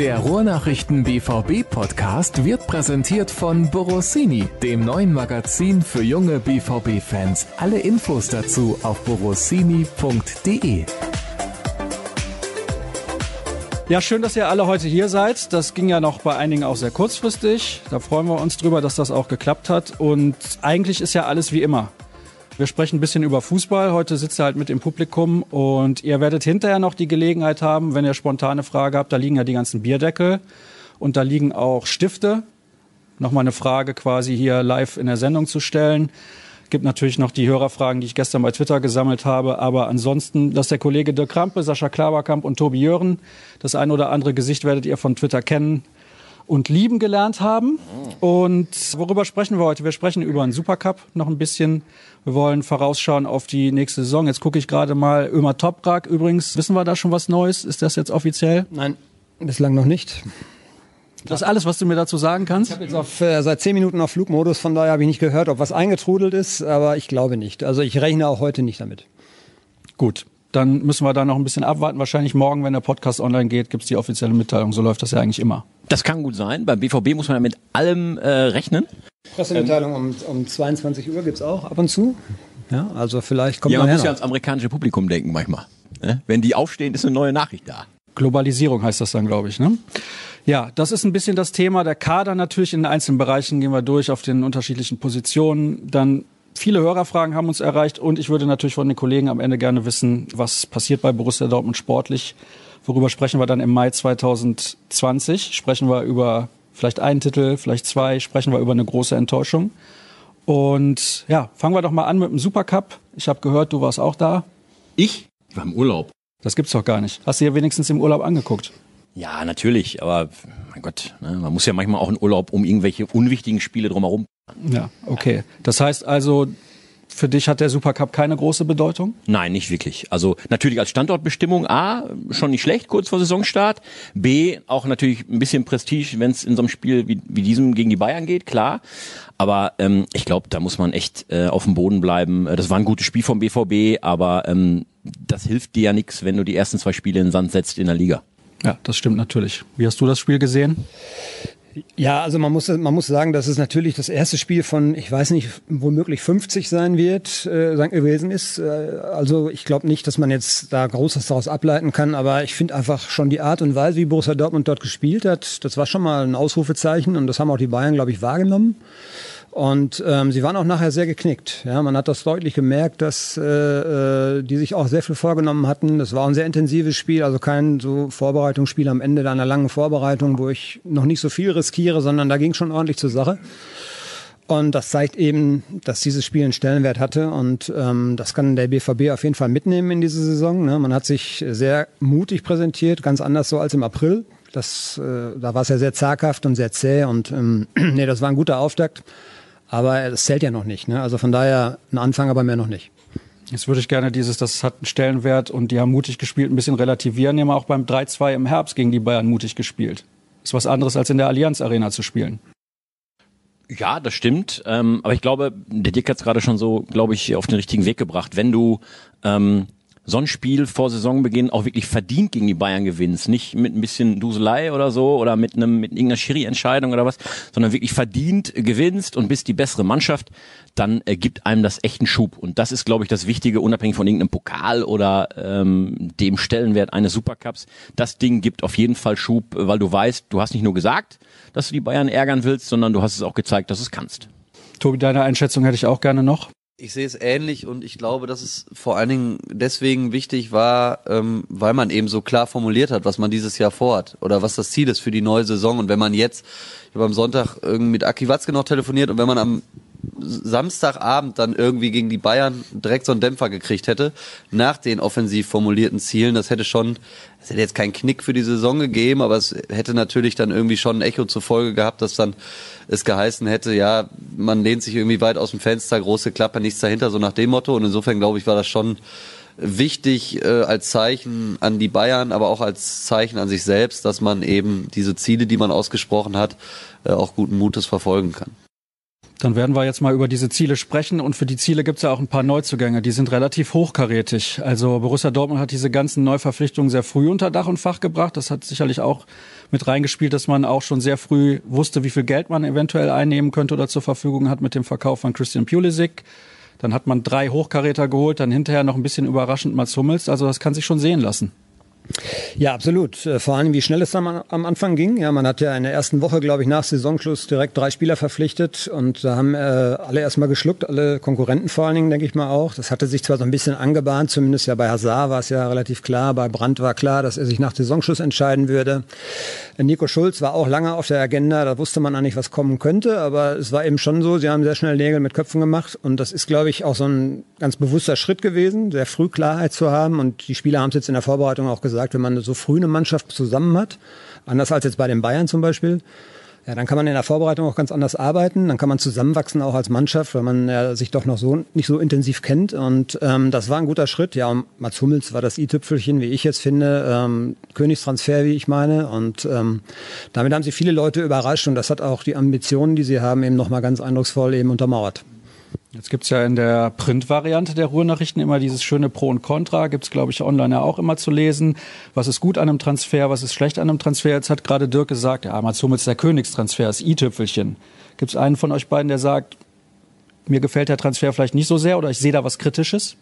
Der Ruhrnachrichten BVB Podcast wird präsentiert von Borossini, dem neuen Magazin für junge BVB Fans. Alle Infos dazu auf borossini.de. Ja, schön, dass ihr alle heute hier seid. Das ging ja noch bei einigen auch sehr kurzfristig. Da freuen wir uns drüber, dass das auch geklappt hat. Und eigentlich ist ja alles wie immer. Wir sprechen ein bisschen über Fußball. Heute sitzt ihr halt mit im Publikum und ihr werdet hinterher noch die Gelegenheit haben, wenn ihr spontane Frage habt. Da liegen ja die ganzen Bierdeckel und da liegen auch Stifte. Nochmal eine Frage quasi hier live in der Sendung zu stellen. Gibt natürlich noch die Hörerfragen, die ich gestern bei Twitter gesammelt habe. Aber ansonsten, dass der Kollege Dirk Krampe, Sascha Klaverkamp und Tobi Jören, das ein oder andere Gesicht werdet ihr von Twitter kennen und lieben gelernt haben. Und worüber sprechen wir heute? Wir sprechen über einen Supercup noch ein bisschen. Wir wollen vorausschauen auf die nächste Saison. Jetzt gucke ich gerade mal Ömer Toprak. Übrigens, wissen wir da schon was Neues? Ist das jetzt offiziell? Nein, bislang noch nicht. Das ist alles, was du mir dazu sagen kannst? Ich habe jetzt auf, äh, seit zehn Minuten auf Flugmodus, von daher habe ich nicht gehört, ob was eingetrudelt ist, aber ich glaube nicht. Also ich rechne auch heute nicht damit. Gut, dann müssen wir da noch ein bisschen abwarten. Wahrscheinlich morgen, wenn der Podcast online geht, gibt's die offizielle Mitteilung. So läuft das ja eigentlich immer. Das kann gut sein. Beim BVB muss man ja mit allem äh, rechnen. Pressemitteilung um, um 22 Uhr gibt's auch ab und zu. Ja, also vielleicht kommt Ja, man muss ja ans amerikanische Publikum denken manchmal. Ne? Wenn die aufstehen, ist eine neue Nachricht da. Globalisierung heißt das dann, glaube ich. Ne? Ja, das ist ein bisschen das Thema. Der Kader natürlich in den einzelnen Bereichen gehen wir durch auf den unterschiedlichen Positionen. Dann viele Hörerfragen haben uns erreicht und ich würde natürlich von den Kollegen am Ende gerne wissen, was passiert bei Borussia Dortmund sportlich. Worüber sprechen wir dann im Mai 2020? Sprechen wir über vielleicht einen Titel, vielleicht zwei? Sprechen wir über eine große Enttäuschung? Und ja, fangen wir doch mal an mit dem Supercup. Ich habe gehört, du warst auch da. Ich? Ich war im Urlaub. Das gibt's doch gar nicht. Hast du dir wenigstens im Urlaub angeguckt? Ja, natürlich, aber mein Gott, ne, man muss ja manchmal auch in Urlaub um irgendwelche unwichtigen Spiele drumherum. Ja, okay. Das heißt also, für dich hat der Supercup keine große Bedeutung? Nein, nicht wirklich. Also natürlich als Standortbestimmung A, schon nicht schlecht, kurz vor Saisonstart. B, auch natürlich ein bisschen Prestige, wenn es in so einem Spiel wie, wie diesem gegen die Bayern geht, klar. Aber ähm, ich glaube, da muss man echt äh, auf dem Boden bleiben. Äh, Das war ein gutes Spiel vom BVB, aber ähm, das hilft dir ja nichts, wenn du die ersten zwei Spiele in den Sand setzt in der Liga. Ja, das stimmt natürlich. Wie hast du das Spiel gesehen? Ja, also man muss, man muss sagen, dass es natürlich das erste Spiel von, ich weiß nicht, womöglich 50 sein wird, äh, gewesen ist. Äh, also ich glaube nicht, dass man jetzt da Großes daraus ableiten kann, aber ich finde einfach schon die Art und Weise, wie Borussia Dortmund dort gespielt hat, das war schon mal ein Ausrufezeichen und das haben auch die Bayern, glaube ich, wahrgenommen. Und ähm, sie waren auch nachher sehr geknickt. Ja, man hat das deutlich gemerkt, dass äh, äh, die sich auch sehr viel vorgenommen hatten. Das war ein sehr intensives Spiel, also kein so Vorbereitungsspiel am Ende einer langen Vorbereitung, wo ich noch nicht so viel riskiere, sondern da ging schon ordentlich zur Sache. Und das zeigt eben, dass dieses Spiel einen Stellenwert hatte. Und ähm, das kann der BVB auf jeden Fall mitnehmen in diese Saison. Ne? Man hat sich sehr mutig präsentiert, ganz anders so als im April. Das, äh, da war es ja sehr zaghaft und sehr zäh. Und ähm, nee, das war ein guter Auftakt. Aber es zählt ja noch nicht. Ne? Also von daher ein Anfang, aber mehr noch nicht. Jetzt würde ich gerne dieses, das hat einen Stellenwert und die haben mutig gespielt, ein bisschen relativieren. Die haben auch beim 3-2 im Herbst gegen die Bayern mutig gespielt. Ist was anderes, als in der Allianz Arena zu spielen. Ja, das stimmt. Ähm, aber ich glaube, der Dick hat es gerade schon so, glaube ich, auf den richtigen Weg gebracht. Wenn du ähm, so ein Spiel vor Saisonbeginn auch wirklich verdient gegen die Bayern gewinnst, nicht mit ein bisschen Duselei oder so oder mit einem mit irgendeiner Schiri-Entscheidung oder was, sondern wirklich verdient gewinnst und bist die bessere Mannschaft, dann äh, gibt einem das echten Schub. Und das ist, glaube ich, das Wichtige, unabhängig von irgendeinem Pokal oder ähm, dem Stellenwert eines Supercups. Das Ding gibt auf jeden Fall Schub, weil du weißt, du hast nicht nur gesagt, dass du die Bayern ärgern willst, sondern du hast es auch gezeigt, dass du es kannst. Tobi, deine Einschätzung hätte ich auch gerne noch. Ich sehe es ähnlich und ich glaube, dass es vor allen Dingen deswegen wichtig war, ähm, weil man eben so klar formuliert hat, was man dieses Jahr vorhat oder was das Ziel ist für die neue Saison. Und wenn man jetzt, ich habe am Sonntag irgendwie mit Aki Watzke noch telefoniert und wenn man am Samstagabend dann irgendwie gegen die Bayern direkt so einen Dämpfer gekriegt hätte, nach den offensiv formulierten Zielen, das hätte schon, es hätte jetzt keinen Knick für die Saison gegeben, aber es hätte natürlich dann irgendwie schon ein Echo zur Folge gehabt, dass dann es geheißen hätte, ja, man lehnt sich irgendwie weit aus dem Fenster, große Klappe, nichts dahinter, so nach dem Motto. Und insofern glaube ich, war das schon wichtig äh, als Zeichen an die Bayern, aber auch als Zeichen an sich selbst, dass man eben diese Ziele, die man ausgesprochen hat, äh, auch guten Mutes verfolgen kann. Dann werden wir jetzt mal über diese Ziele sprechen und für die Ziele gibt es ja auch ein paar Neuzugänge, die sind relativ hochkarätig. Also Borussia Dortmund hat diese ganzen Neuverpflichtungen sehr früh unter Dach und Fach gebracht. Das hat sicherlich auch mit reingespielt, dass man auch schon sehr früh wusste, wie viel Geld man eventuell einnehmen könnte oder zur Verfügung hat mit dem Verkauf von Christian Pulisic. Dann hat man drei Hochkaräter geholt, dann hinterher noch ein bisschen überraschend Mats Hummels. Also das kann sich schon sehen lassen. Ja, absolut. Äh, vor allem, wie schnell es am, am Anfang ging. Ja, man hat ja in der ersten Woche, glaube ich, nach Saisonschluss direkt drei Spieler verpflichtet und da haben äh, alle erstmal geschluckt, alle Konkurrenten vor allen Dingen, denke ich mal auch. Das hatte sich zwar so ein bisschen angebahnt, zumindest ja bei Hazard war es ja relativ klar, bei Brandt war klar, dass er sich nach Saisonschluss entscheiden würde. Nico Schulz war auch lange auf der Agenda, da wusste man eigentlich, was kommen könnte, aber es war eben schon so, sie haben sehr schnell Nägel mit Köpfen gemacht und das ist, glaube ich, auch so ein ganz bewusster Schritt gewesen, sehr früh Klarheit zu haben und die Spieler haben es jetzt in der Vorbereitung auch gesagt, wenn man so früh eine Mannschaft zusammen hat, anders als jetzt bei den Bayern zum Beispiel, ja, dann kann man in der Vorbereitung auch ganz anders arbeiten. Dann kann man zusammenwachsen auch als Mannschaft, weil man ja, sich doch noch so nicht so intensiv kennt. Und ähm, das war ein guter Schritt. Ja, Mats Hummels war das i-Tüpfelchen, wie ich jetzt finde, ähm, Königstransfer, wie ich meine. Und ähm, damit haben sie viele Leute überrascht und das hat auch die Ambitionen, die sie haben, eben nochmal ganz eindrucksvoll eben untermauert. Jetzt gibt's ja in der Print-Variante der Ruhrnachrichten immer dieses schöne Pro und Contra. Gibt's glaube ich, online ja auch immer zu lesen. Was ist gut an einem Transfer, was ist schlecht an einem Transfer? Jetzt hat gerade Dirk gesagt, ja, Mats Hummels der Königstransfer, das i-Tüpfelchen. Gibt's einen von euch beiden, der sagt, mir gefällt der Transfer vielleicht nicht so sehr oder ich sehe da was Kritisches?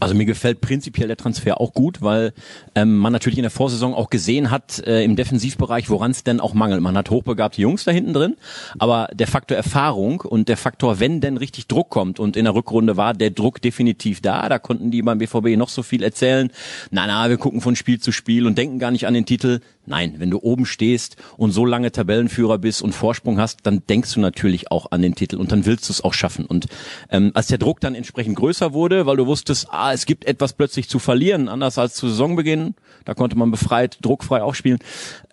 Also mir gefällt prinzipiell der Transfer auch gut, weil ähm, man natürlich in der Vorsaison auch gesehen hat äh, im Defensivbereich, woran es denn auch mangelt. Man hat hochbegabte Jungs da hinten drin, aber der Faktor Erfahrung und der Faktor, wenn denn richtig Druck kommt und in der Rückrunde war der Druck definitiv da, da konnten die beim BVB noch so viel erzählen. Na na, wir gucken von Spiel zu Spiel und denken gar nicht an den Titel. Nein, wenn du oben stehst und so lange Tabellenführer bist und Vorsprung hast, dann denkst du natürlich auch an den Titel und dann willst du es auch schaffen. Und ähm, als der Druck dann entsprechend größer wurde, weil du wusstest, ah, es gibt etwas plötzlich zu verlieren, anders als zu Saisonbeginn, da konnte man befreit, druckfrei auch spielen.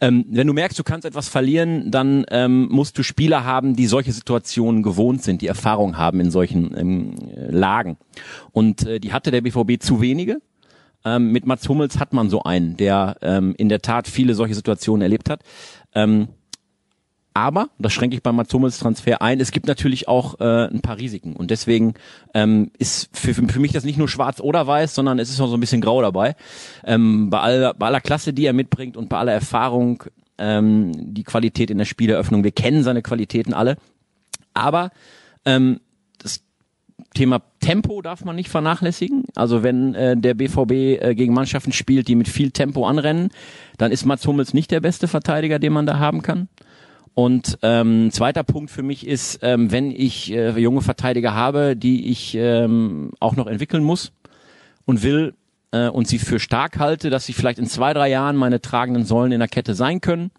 Ähm, wenn du merkst, du kannst etwas verlieren, dann ähm, musst du Spieler haben, die solche Situationen gewohnt sind, die Erfahrung haben in solchen ähm, Lagen. Und äh, die hatte der BVB zu wenige. Ähm, mit Mats Hummels hat man so einen, der ähm, in der Tat viele solche Situationen erlebt hat. Ähm, aber, das schränke ich bei Mats Hummels Transfer ein, es gibt natürlich auch äh, ein paar Risiken. Und deswegen ähm, ist für, für mich das nicht nur schwarz oder weiß, sondern es ist noch so ein bisschen grau dabei. Ähm, bei, aller, bei aller Klasse, die er mitbringt und bei aller Erfahrung, ähm, die Qualität in der Spieleröffnung, wir kennen seine Qualitäten alle. Aber ähm, Thema Tempo darf man nicht vernachlässigen. Also wenn äh, der BVB äh, gegen Mannschaften spielt, die mit viel Tempo anrennen, dann ist Mats Hummels nicht der beste Verteidiger, den man da haben kann. Und ähm, zweiter Punkt für mich ist, ähm, wenn ich äh, junge Verteidiger habe, die ich ähm, auch noch entwickeln muss und will äh, und sie für stark halte, dass sie vielleicht in zwei, drei Jahren meine tragenden Säulen in der Kette sein können,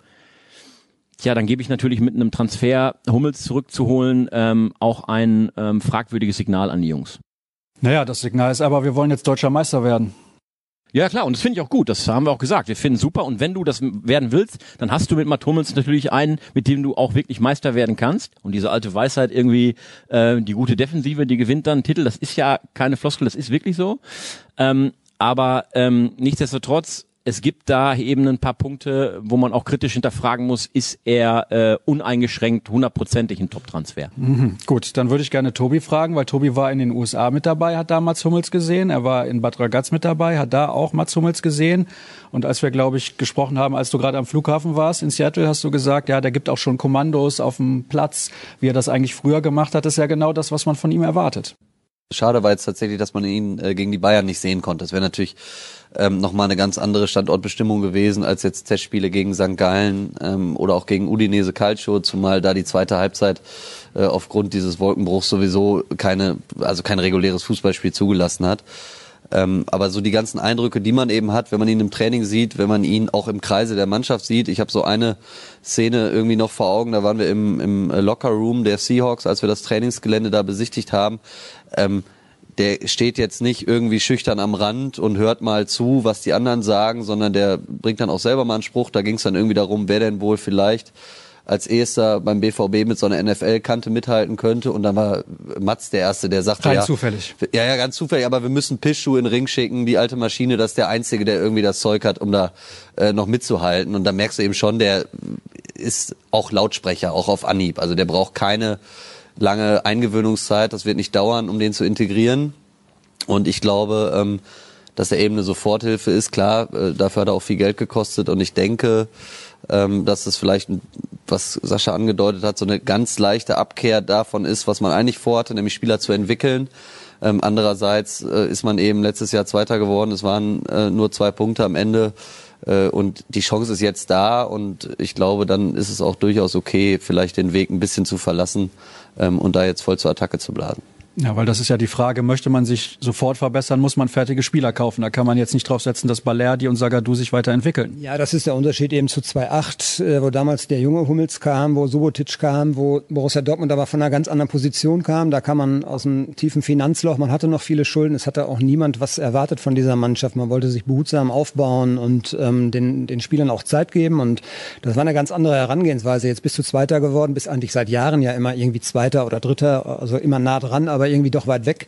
Tja, dann gebe ich natürlich mit einem Transfer Hummels zurückzuholen ähm, auch ein ähm, fragwürdiges Signal an die Jungs. Naja, das Signal ist aber, wir wollen jetzt deutscher Meister werden. Ja klar, und das finde ich auch gut, das haben wir auch gesagt. Wir finden super und wenn du das werden willst, dann hast du mit Matt Hummels natürlich einen, mit dem du auch wirklich Meister werden kannst. Und diese alte Weisheit irgendwie, äh, die gute Defensive, die gewinnt dann Titel, das ist ja keine Floskel, das ist wirklich so. Ähm, aber ähm, nichtsdestotrotz es gibt da eben ein paar Punkte, wo man auch kritisch hinterfragen muss, ist er äh, uneingeschränkt hundertprozentig ein Top-Transfer? Mhm. Gut, dann würde ich gerne Tobi fragen, weil Tobi war in den USA mit dabei, hat da Mats Hummels gesehen. Er war in Bad Ragaz mit dabei, hat da auch Mats Hummels gesehen. Und als wir, glaube ich, gesprochen haben, als du gerade am Flughafen warst in Seattle, hast du gesagt, ja, der gibt auch schon Kommandos auf dem Platz, wie er das eigentlich früher gemacht hat. Das ist ja genau das, was man von ihm erwartet. Schade war jetzt tatsächlich, dass man ihn äh, gegen die Bayern nicht sehen konnte. Das wäre natürlich ähm, nochmal eine ganz andere Standortbestimmung gewesen als jetzt Testspiele gegen St. Gallen ähm, oder auch gegen Udinese Calcio, zumal da die zweite Halbzeit äh, aufgrund dieses Wolkenbruchs sowieso keine, also kein reguläres Fußballspiel zugelassen hat. Ähm, aber so die ganzen Eindrücke, die man eben hat, wenn man ihn im Training sieht, wenn man ihn auch im Kreise der Mannschaft sieht. Ich habe so eine Szene irgendwie noch vor Augen, da waren wir im, im Locker Room der Seahawks, als wir das Trainingsgelände da besichtigt haben. Ähm, der steht jetzt nicht irgendwie schüchtern am Rand und hört mal zu, was die anderen sagen, sondern der bringt dann auch selber mal einen Spruch. Da ging es dann irgendwie darum, wer denn wohl vielleicht als erster beim BVB mit so einer NFL-Kante mithalten könnte. Und dann war Mats der Erste, der sagte, Rein ja, zufällig. Ja, ja, ganz zufällig, aber wir müssen Pischschuh in den Ring schicken, die alte Maschine, das ist der Einzige, der irgendwie das Zeug hat, um da äh, noch mitzuhalten. Und da merkst du eben schon, der ist auch Lautsprecher, auch auf Anhieb. Also der braucht keine lange Eingewöhnungszeit, das wird nicht dauern, um den zu integrieren. Und ich glaube, ähm, dass er eben eine Soforthilfe ist. Klar, äh, dafür hat er auch viel Geld gekostet und ich denke, ähm, dass es vielleicht, was Sascha angedeutet hat, so eine ganz leichte Abkehr davon ist, was man eigentlich vorhatte, nämlich Spieler zu entwickeln. Ähm, andererseits äh, ist man eben letztes Jahr Zweiter geworden. Es waren äh, nur zwei Punkte am Ende. Äh, und die Chance ist jetzt da und ich glaube, dann ist es auch durchaus okay, vielleicht den Weg ein bisschen zu verlassen ähm, und da jetzt voll zur Attacke zu blasen. Ja, weil das ist ja die Frage, möchte man sich sofort verbessern, muss man fertige Spieler kaufen. Da kann man jetzt nicht drauf setzen, dass Balerdi und Sagadou sich weiterentwickeln. Ja, das ist der Unterschied eben zu 2.8, äh, wo damals der junge Hummels kam, wo Subotic kam, wo Borussia Dortmund aber von einer ganz anderen Position kam. Da kam man aus einem tiefen Finanzloch, man hatte noch viele Schulden, es hatte auch niemand was erwartet von dieser Mannschaft. Man wollte sich behutsam aufbauen und ähm, den, den Spielern auch Zeit geben und das war eine ganz andere Herangehensweise. Jetzt bist du Zweiter geworden, bist eigentlich seit Jahren ja immer irgendwie Zweiter oder Dritter, also immer nah dran, aber aber irgendwie doch weit weg.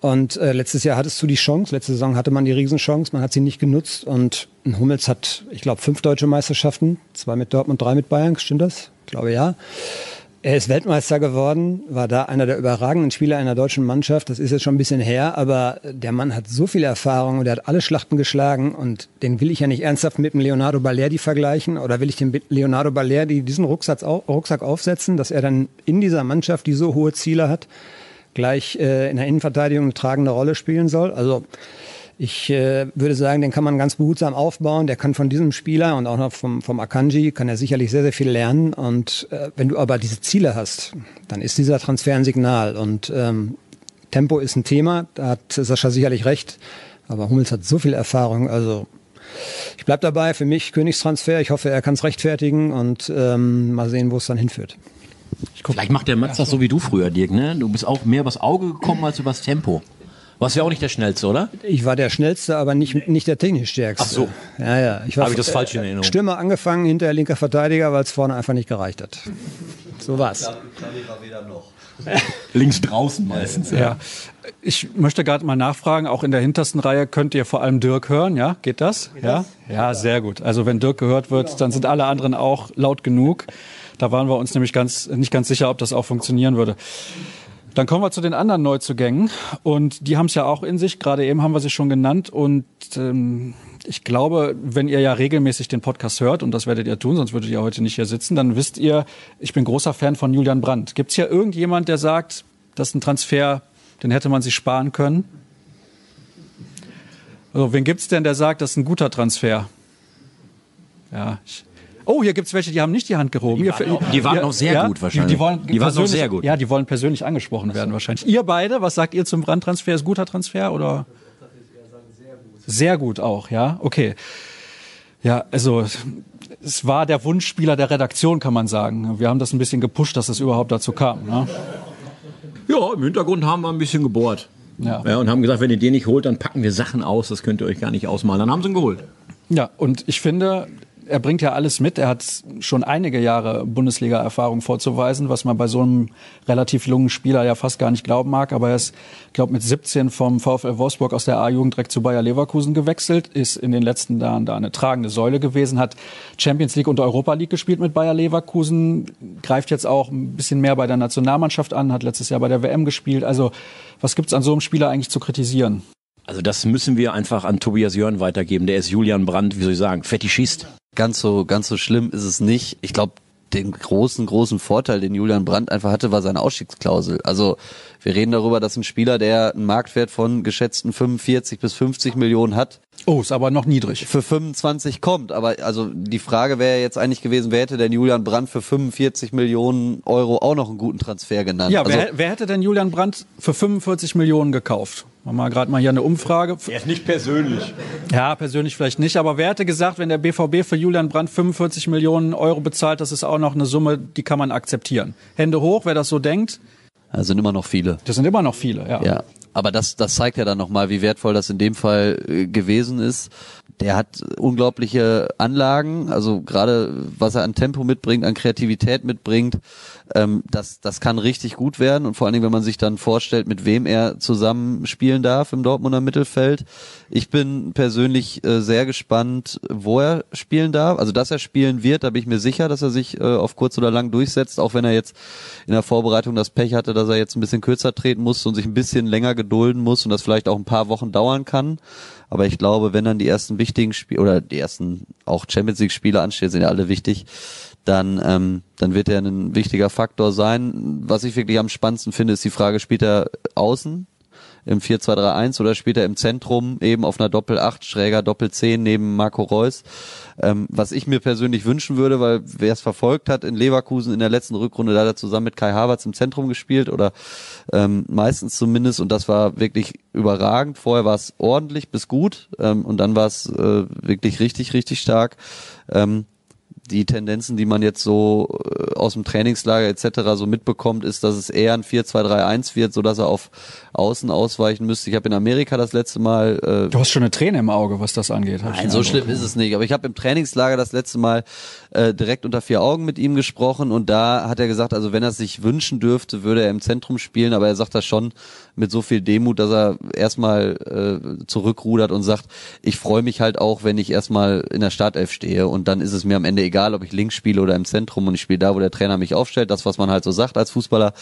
Und äh, letztes Jahr hattest du die Chance, letzte Saison hatte man die Riesenchance, man hat sie nicht genutzt und Hummels hat, ich glaube, fünf deutsche Meisterschaften, zwei mit Dortmund, drei mit Bayern, stimmt das? Ich glaube ja. Er ist Weltmeister geworden, war da einer der überragenden Spieler einer deutschen Mannschaft. Das ist jetzt schon ein bisschen her, aber der Mann hat so viel Erfahrung und er hat alle Schlachten geschlagen und den will ich ja nicht ernsthaft mit dem Leonardo Balerdi vergleichen oder will ich dem Leonardo Balerdi diesen Rucksack, Rucksack aufsetzen, dass er dann in dieser Mannschaft, die so hohe Ziele hat, gleich äh, in der Innenverteidigung eine tragende Rolle spielen soll. Also ich äh, würde sagen, den kann man ganz behutsam aufbauen. Der kann von diesem Spieler und auch noch vom, vom Akanji kann er sicherlich sehr, sehr viel lernen. Und äh, wenn du aber diese Ziele hast, dann ist dieser Transfer ein Signal. Und ähm, Tempo ist ein Thema, da hat Sascha sicherlich recht. Aber Hummels hat so viel Erfahrung. Also ich bleib dabei, für mich Königstransfer. Ich hoffe, er kann es rechtfertigen und ähm, mal sehen, wo es dann hinführt. Vielleicht macht der Mats das so wie du früher, Dirk, ne? Du bist auch mehr übers Auge gekommen als übers Tempo. Warst du ja auch nicht der Schnellste, oder? Ich war der Schnellste, aber nicht, nicht der technisch Stärkste. Ach so. Ja, ja. Ich war Habe ich das falsch in Erinnerung? Stürmer angefangen, hinterher linker Verteidiger, weil es vorne einfach nicht gereicht hat. So war's. Links draußen meistens. Ja. ja. Ich möchte gerade mal nachfragen, auch in der hintersten Reihe könnt ihr vor allem Dirk hören, ja? Geht das? Ja? Ja, sehr gut. Also wenn Dirk gehört wird, dann sind alle anderen auch laut genug. Da waren wir uns nämlich ganz, nicht ganz sicher, ob das auch funktionieren würde. Dann kommen wir zu den anderen Neuzugängen und die haben es ja auch in sich. Gerade eben haben wir sie schon genannt und ähm, ich glaube, wenn ihr ja regelmäßig den Podcast hört und das werdet ihr tun, sonst würdet ihr heute nicht hier sitzen, dann wisst ihr, ich bin großer Fan von Julian Brandt. Gibt es hier irgendjemand, der sagt, das ist ein Transfer, den hätte man sich sparen können? Also, wen gibt's denn, der sagt, das ist ein guter Transfer? Ja, ich, Oh, hier gibt's welche, die haben nicht die Hand gehoben. Die waren, die waren noch sehr ja, gut wahrscheinlich. Die, die, wollen die waren noch sehr gut. Ja, die wollen persönlich angesprochen werden wahrscheinlich. Ihr beide, was sagt ihr zum Brandtransfer? Ist guter Transfer oder? Sehr gut auch, ja. Okay. Ja, also es war der Wunschspieler der Redaktion, kann man sagen. Wir haben das ein bisschen gepusht, dass es überhaupt dazu kam. Ne? Ja, im Hintergrund haben wir ein bisschen gebohrt. Ja. ja. Und haben gesagt, wenn ihr den nicht holt, dann packen wir Sachen aus, das könnt ihr euch gar nicht ausmalen. Dann haben sie ihn geholt. Ja, und ich finde, er bringt ja alles mit. Er hat schon einige Jahre Bundesliga-Erfahrung vorzuweisen, was man bei so einem relativ jungen Spieler ja fast gar nicht glauben mag. Aber er ist, glaube mit 17 vom VfL Wolfsburg aus der A-Jugend direkt zu Bayer Leverkusen gewechselt, ist in den letzten Jahren da eine tragende Säule gewesen, hat Champions League und Europa League gespielt mit Bayer Leverkusen, greift jetzt auch ein bisschen mehr bei der Nationalmannschaft an, hat letztes Jahr bei der WM gespielt. Also was gibt's an so einem Spieler eigentlich zu kritisieren? Also das müssen wir einfach an Tobias Jörn weitergeben. Der ist Julian Brandt, wie soll ich sagen, Fetischist. Ganz so, ganz so schlimm ist es nicht. Ich glaube, den großen, großen Vorteil, den Julian Brandt einfach hatte, war seine Ausstiegsklausel. Also wir reden darüber, dass ein Spieler, der einen Marktwert von geschätzten 45 bis 50 Millionen hat. Oh, ist aber noch niedrig. Für 25 kommt. Aber also die Frage wäre jetzt eigentlich gewesen, wer hätte denn Julian Brandt für 45 Millionen Euro auch noch einen guten Transfer genannt? Ja, also, wer, wer hätte denn Julian Brandt für 45 Millionen gekauft? Machen wir gerade mal hier eine Umfrage. Er ist nicht persönlich. Ja, persönlich vielleicht nicht. Aber wer hätte gesagt, wenn der BVB für Julian Brandt 45 Millionen Euro bezahlt, das ist auch noch eine Summe, die kann man akzeptieren. Hände hoch, wer das so denkt. Das sind immer noch viele. Das sind immer noch viele, ja. Ja, aber das, das zeigt ja dann nochmal, wie wertvoll das in dem Fall äh, gewesen ist. Der hat unglaubliche Anlagen, also gerade was er an Tempo mitbringt, an Kreativität mitbringt. Ähm, das, das kann richtig gut werden und vor allen Dingen, wenn man sich dann vorstellt, mit wem er zusammen spielen darf im Dortmunder Mittelfeld. Ich bin persönlich äh, sehr gespannt, wo er spielen darf. Also, dass er spielen wird, da bin ich mir sicher, dass er sich äh, auf kurz oder lang durchsetzt, auch wenn er jetzt in der Vorbereitung das Pech hatte, dass er jetzt ein bisschen kürzer treten muss und sich ein bisschen länger gedulden muss und das vielleicht auch ein paar Wochen dauern kann. Aber ich glaube, wenn dann die ersten wichtigen Spiele oder die ersten auch Champions League Spiele anstehen, sind ja alle wichtig, dann, ähm, dann wird er ein wichtiger Faktor sein. Was ich wirklich am spannendsten finde, ist die Frage, spielt er außen im 4-2-3-1 oder spielt er im Zentrum eben auf einer Doppel-8, schräger Doppel-10 neben Marco Reus. Ähm, was ich mir persönlich wünschen würde, weil wer es verfolgt hat, in Leverkusen in der letzten Rückrunde, da hat er zusammen mit Kai Havertz im Zentrum gespielt oder ähm, meistens zumindest und das war wirklich überragend. Vorher war es ordentlich bis gut ähm, und dann war es äh, wirklich richtig, richtig stark. Ähm, die Tendenzen, die man jetzt so äh, aus dem Trainingslager etc. so mitbekommt, ist, dass es eher ein 4-2-3-1 wird, so dass er auf Außen ausweichen müsste. Ich habe in Amerika das letzte Mal. Äh, du hast schon eine Träne im Auge, was das angeht. Nein, so schlimm ist es nicht. Aber ich habe im Trainingslager das letzte Mal äh, direkt unter vier Augen mit ihm gesprochen und da hat er gesagt, also wenn er es sich wünschen dürfte, würde er im Zentrum spielen, aber er sagt das schon mit so viel Demut, dass er erstmal äh, zurückrudert und sagt, ich freue mich halt auch, wenn ich erstmal in der Startelf stehe und dann ist es mir am Ende egal, ob ich links spiele oder im Zentrum und ich spiele da, wo der Trainer mich aufstellt, das, was man halt so sagt als Fußballer.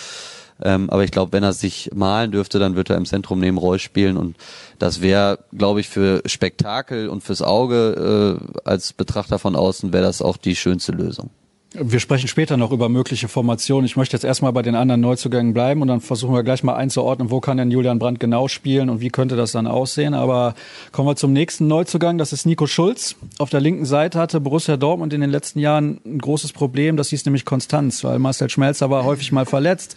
Ähm, aber ich glaube, wenn er sich malen dürfte, dann wird er im Zentrum neben Reus spielen und das wäre, glaube ich, für Spektakel und fürs Auge äh, als Betrachter von außen wäre das auch die schönste Lösung. Wir sprechen später noch über mögliche Formationen. Ich möchte jetzt erstmal bei den anderen Neuzugängen bleiben und dann versuchen wir gleich mal einzuordnen, wo kann denn Julian Brandt genau spielen und wie könnte das dann aussehen. Aber kommen wir zum nächsten Neuzugang. Das ist Nico Schulz. Auf der linken Seite hatte Borussia Dortmund in den letzten Jahren ein großes Problem. Das hieß nämlich Konstanz, weil Marcel Schmelzer war häufig mal verletzt.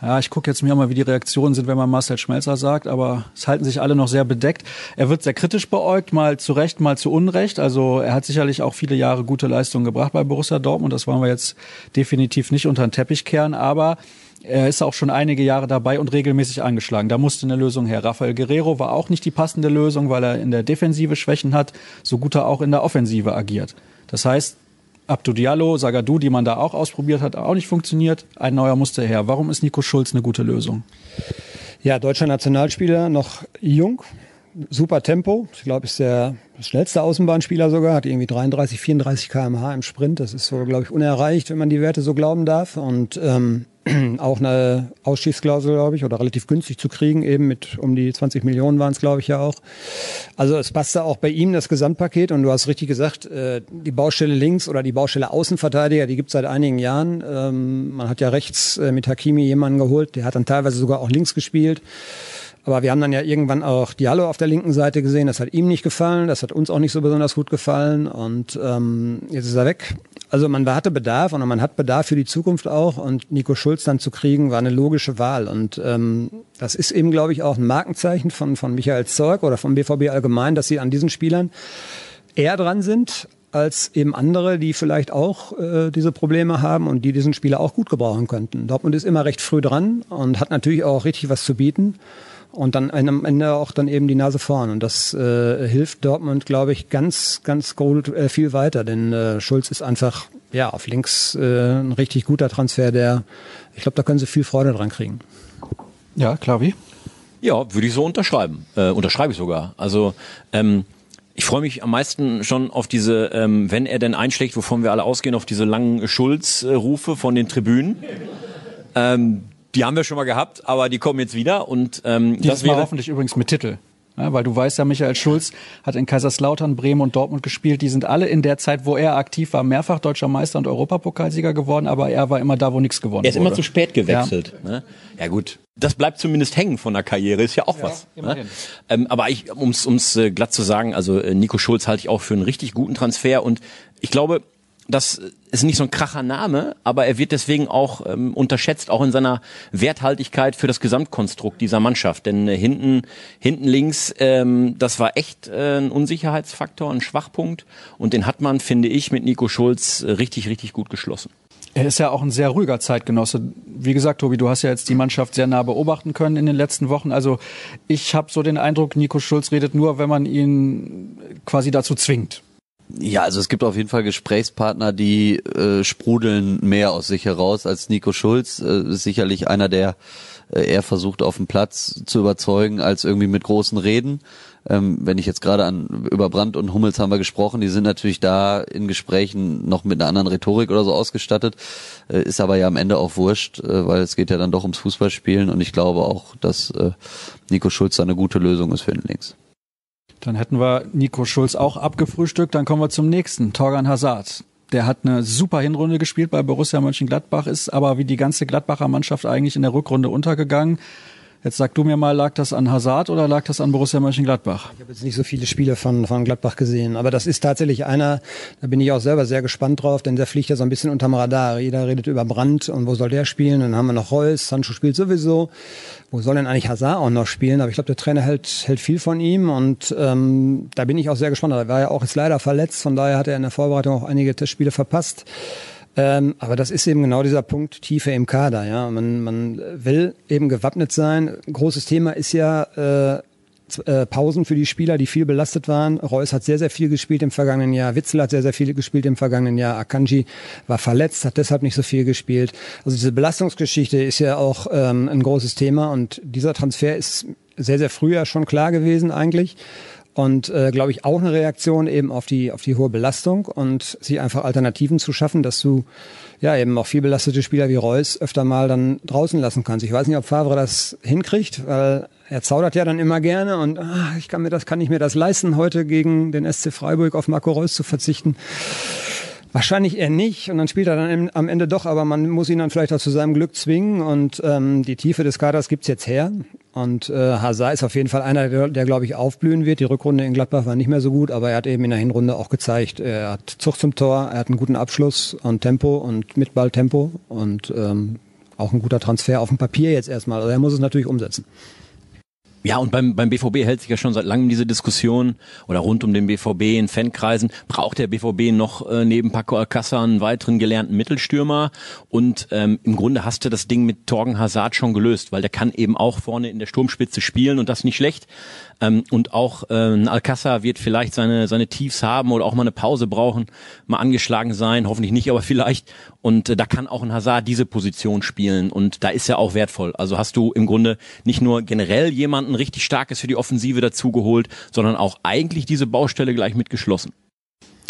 Ja, ich gucke jetzt mir mal, wie die Reaktionen sind, wenn man Marcel Schmelzer sagt, aber es halten sich alle noch sehr bedeckt. Er wird sehr kritisch beäugt, mal zu Recht, mal zu Unrecht. Also er hat sicherlich auch viele Jahre gute Leistungen gebracht bei Borussia Dortmund. Das wollen wir jetzt definitiv nicht unter den Teppich kehren, aber er ist auch schon einige Jahre dabei und regelmäßig angeschlagen. Da musste eine Lösung her. Rafael Guerrero war auch nicht die passende Lösung, weil er in der Defensive Schwächen hat, so gut er auch in der Offensive agiert. Das heißt, Abdu Diallo, Sagadou, die man da auch ausprobiert hat, auch nicht funktioniert. Ein neuer musste her. Warum ist Nico Schulz eine gute Lösung? Ja, deutscher Nationalspieler, noch jung, super Tempo. Ich glaube, ist der schnellste Außenbahnspieler sogar, hat irgendwie 33, 34 km/h im Sprint. Das ist so, glaube ich, unerreicht, wenn man die Werte so glauben darf. Und ähm, auch eine Ausschießklausel, glaube ich, oder relativ günstig zu kriegen, eben mit um die 20 Millionen waren es, glaube ich, ja auch. Also es passte auch bei ihm das Gesamtpaket und du hast richtig gesagt, äh, die Baustelle links oder die Baustelle Außenverteidiger, die gibt es seit einigen Jahren. Ähm, man hat ja rechts äh, mit Hakimi jemanden geholt, der hat dann teilweise sogar auch links gespielt. Aber wir haben dann ja irgendwann auch Diallo auf der linken Seite gesehen. Das hat ihm nicht gefallen. Das hat uns auch nicht so besonders gut gefallen. Und ähm, jetzt ist er weg. Also man hatte Bedarf und man hat Bedarf für die Zukunft auch. Und Nico Schulz dann zu kriegen, war eine logische Wahl. Und ähm, das ist eben, glaube ich, auch ein Markenzeichen von, von Michael Zeug oder vom BVB allgemein, dass sie an diesen Spielern eher dran sind als eben andere, die vielleicht auch äh, diese Probleme haben und die diesen Spieler auch gut gebrauchen könnten. Dortmund ist immer recht früh dran und hat natürlich auch richtig was zu bieten und dann am Ende auch dann eben die Nase vorn. Und das äh, hilft Dortmund, glaube ich, ganz, ganz gut äh, viel weiter. Denn äh, Schulz ist einfach ja auf links äh, ein richtig guter Transfer, der ich glaube, da können sie viel Freude dran kriegen. Ja, klar, wie? Ja, würde ich so unterschreiben. Äh, unterschreibe ich sogar. Also ähm, ich freue mich am meisten schon auf diese, ähm, wenn er denn einschlägt, wovon wir alle ausgehen, auf diese langen Schulz-Rufe von den Tribünen. Ähm, die haben wir schon mal gehabt, aber die kommen jetzt wieder und ähm, Dieses das wäre hoffentlich übrigens mit Titel. Ja, weil du weißt ja, Michael Schulz hat in Kaiserslautern, Bremen und Dortmund gespielt. Die sind alle in der Zeit, wo er aktiv war, mehrfach deutscher Meister und Europapokalsieger geworden, aber er war immer da, wo nichts gewonnen wurde. Er ist wurde. immer zu spät gewechselt. Ja. Ne? ja gut, das bleibt zumindest hängen von der Karriere, ist ja auch ja, was. Ne? Ähm, aber ich, ums, ums äh, glatt zu sagen, also äh, Nico Schulz halte ich auch für einen richtig guten Transfer und ich glaube, das ist nicht so ein kracher Name, aber er wird deswegen auch ähm, unterschätzt, auch in seiner Werthaltigkeit für das Gesamtkonstrukt dieser Mannschaft. Denn äh, hinten, hinten links, ähm, das war echt äh, ein Unsicherheitsfaktor, ein Schwachpunkt. Und den hat man, finde ich, mit Nico Schulz äh, richtig, richtig gut geschlossen. Er ist ja auch ein sehr ruhiger Zeitgenosse. Wie gesagt, Tobi, du hast ja jetzt die Mannschaft sehr nah beobachten können in den letzten Wochen. Also ich habe so den Eindruck, Nico Schulz redet nur, wenn man ihn quasi dazu zwingt. Ja, also es gibt auf jeden Fall Gesprächspartner, die äh, sprudeln mehr aus sich heraus als Nico Schulz. Äh, ist sicherlich einer, der äh, eher versucht auf dem Platz zu überzeugen, als irgendwie mit großen Reden. Ähm, wenn ich jetzt gerade an über Brandt und Hummels haben wir gesprochen, die sind natürlich da in Gesprächen noch mit einer anderen Rhetorik oder so ausgestattet, äh, ist aber ja am Ende auch wurscht, äh, weil es geht ja dann doch ums Fußballspielen und ich glaube auch, dass äh, Nico Schulz da eine gute Lösung ist für den Links. Dann hätten wir Nico Schulz auch abgefrühstückt. Dann kommen wir zum nächsten, Torgan Hazard. Der hat eine super Hinrunde gespielt bei Borussia Mönchengladbach, ist aber wie die ganze Gladbacher Mannschaft eigentlich in der Rückrunde untergegangen. Jetzt sag du mir mal, lag das an Hazard oder lag das an Borussia Mönchengladbach? Ich habe jetzt nicht so viele Spiele von, von Gladbach gesehen, aber das ist tatsächlich einer, da bin ich auch selber sehr gespannt drauf, denn der fliegt ja so ein bisschen unterm Radar. Jeder redet über Brandt und wo soll der spielen? Dann haben wir noch Reus, Sancho spielt sowieso. Wo soll denn eigentlich Hazard auch noch spielen? Aber ich glaube, der Trainer hält, hält viel von ihm und ähm, da bin ich auch sehr gespannt. Er war ja auch jetzt leider verletzt, von daher hat er in der Vorbereitung auch einige Testspiele verpasst. Ähm, aber das ist eben genau dieser Punkt Tiefe im Kader. Ja, man, man will eben gewappnet sein. Großes Thema ist ja äh, äh, Pausen für die Spieler, die viel belastet waren. Reus hat sehr, sehr viel gespielt im vergangenen Jahr. Witzel hat sehr, sehr viel gespielt im vergangenen Jahr. Akanji war verletzt, hat deshalb nicht so viel gespielt. Also diese Belastungsgeschichte ist ja auch ähm, ein großes Thema und dieser Transfer ist sehr, sehr früh ja schon klar gewesen eigentlich und äh, glaube ich auch eine Reaktion eben auf die auf die hohe Belastung und sie einfach Alternativen zu schaffen, dass du ja eben auch viel belastete Spieler wie Reus öfter mal dann draußen lassen kannst. Ich weiß nicht, ob Favre das hinkriegt, weil er zaudert ja dann immer gerne und ah, ich kann mir das kann ich mir das leisten heute gegen den SC Freiburg auf Marco Reus zu verzichten. Wahrscheinlich eher nicht und dann spielt er dann am Ende doch, aber man muss ihn dann vielleicht auch zu seinem Glück zwingen und ähm, die Tiefe des Kaders gibt's jetzt her und äh, Hazard ist auf jeden Fall einer, der, der glaube ich aufblühen wird. Die Rückrunde in Gladbach war nicht mehr so gut, aber er hat eben in der Hinrunde auch gezeigt, er hat Zug zum Tor, er hat einen guten Abschluss und Tempo und mit Ball und ähm, auch ein guter Transfer auf dem Papier jetzt erstmal. Also er muss es natürlich umsetzen. Ja, und beim, beim BVB hält sich ja schon seit langem diese Diskussion oder rund um den BVB in Fankreisen. Braucht der BVB noch äh, neben Paco Alcázar einen weiteren gelernten Mittelstürmer? Und ähm, im Grunde hast du das Ding mit Torgen Hazard schon gelöst, weil der kann eben auch vorne in der Sturmspitze spielen und das nicht schlecht. Ähm, und auch äh, Alcázar wird vielleicht seine, seine Tiefs haben oder auch mal eine Pause brauchen, mal angeschlagen sein, hoffentlich nicht, aber vielleicht. Und äh, da kann auch ein Hazard diese Position spielen und da ist er auch wertvoll. Also hast du im Grunde nicht nur generell jemanden richtig starkes für die Offensive dazugeholt, sondern auch eigentlich diese Baustelle gleich mitgeschlossen.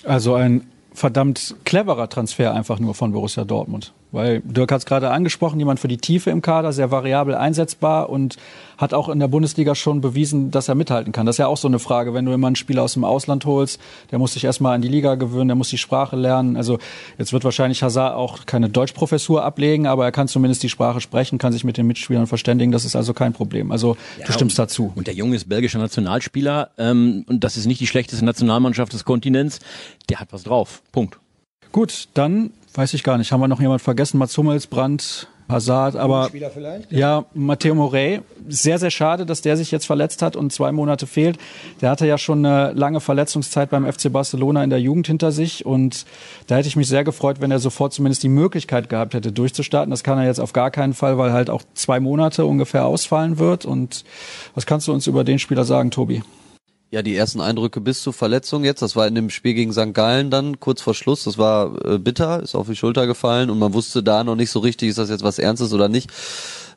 Also ein verdammt cleverer Transfer einfach nur von Borussia Dortmund. Weil Dirk hat es gerade angesprochen, jemand für die Tiefe im Kader, sehr variabel einsetzbar und hat auch in der Bundesliga schon bewiesen, dass er mithalten kann. Das ist ja auch so eine Frage, wenn du immer einen Spieler aus dem Ausland holst, der muss sich erstmal an die Liga gewöhnen, der muss die Sprache lernen. Also jetzt wird wahrscheinlich Hazard auch keine Deutschprofessur ablegen, aber er kann zumindest die Sprache sprechen, kann sich mit den Mitspielern verständigen. Das ist also kein Problem. Also ja, du stimmst und, dazu. Und der Junge ist belgischer Nationalspieler ähm, und das ist nicht die schlechteste Nationalmannschaft des Kontinents. Der hat was drauf. Punkt. Gut, dann weiß ich gar nicht. Haben wir noch jemand vergessen? Mats Hummels, Brandt, Hazard, aber ja, Matteo Morey, sehr, sehr schade, dass der sich jetzt verletzt hat und zwei Monate fehlt. Der hatte ja schon eine lange Verletzungszeit beim FC Barcelona in der Jugend hinter sich und da hätte ich mich sehr gefreut, wenn er sofort zumindest die Möglichkeit gehabt hätte, durchzustarten. Das kann er jetzt auf gar keinen Fall, weil halt auch zwei Monate ungefähr ausfallen wird. Und was kannst du uns über den Spieler sagen, Tobi? Ja, die ersten Eindrücke bis zur Verletzung jetzt, das war in dem Spiel gegen St. Gallen dann kurz vor Schluss, das war äh, bitter, ist auf die Schulter gefallen und man wusste da noch nicht so richtig, ist das jetzt was Ernstes oder nicht.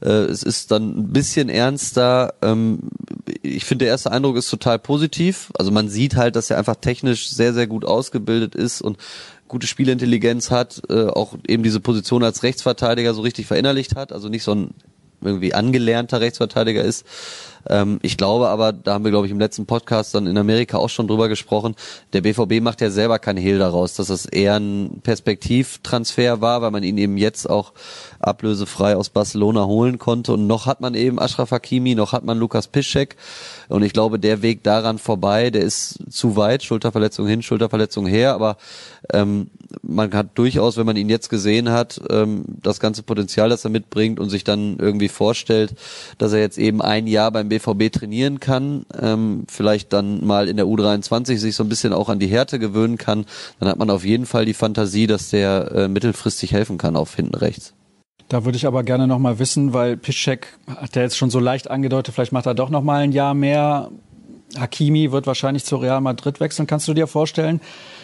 Äh, es ist dann ein bisschen ernster. Ähm, ich finde, der erste Eindruck ist total positiv. Also man sieht halt, dass er einfach technisch sehr, sehr gut ausgebildet ist und gute Spielintelligenz hat, äh, auch eben diese Position als Rechtsverteidiger so richtig verinnerlicht hat, also nicht so ein irgendwie angelernter Rechtsverteidiger ist. Ähm, ich glaube aber, da haben wir, glaube ich, im letzten Podcast dann in Amerika auch schon drüber gesprochen, der BVB macht ja selber keinen Hehl daraus, dass das eher ein Perspektivtransfer war, weil man ihn eben jetzt auch ablösefrei aus Barcelona holen konnte. Und noch hat man eben Ashraf Hakimi, noch hat man Lukas Piszczek. Und ich glaube, der Weg daran vorbei, der ist zu weit. Schulterverletzung hin, Schulterverletzung her. Aber ähm, man hat durchaus, wenn man ihn jetzt gesehen hat, ähm, das ganze Potenzial, das er mitbringt und sich dann irgendwie vorstellt, dass er jetzt eben ein Jahr beim BVB trainieren kann, ähm, vielleicht dann mal in der U23 sich so ein bisschen auch an die Härte gewöhnen kann, dann hat man auf jeden Fall die Fantasie, dass der äh, mittelfristig helfen kann auf hinten rechts. Da würde ich aber gerne noch mal wissen, weil Piszczek hat ja jetzt schon so leicht angedeutet, vielleicht macht er doch noch mal ein Jahr mehr. Hakimi wird wahrscheinlich zu Real Madrid wechseln. Kannst du dir vorstellen,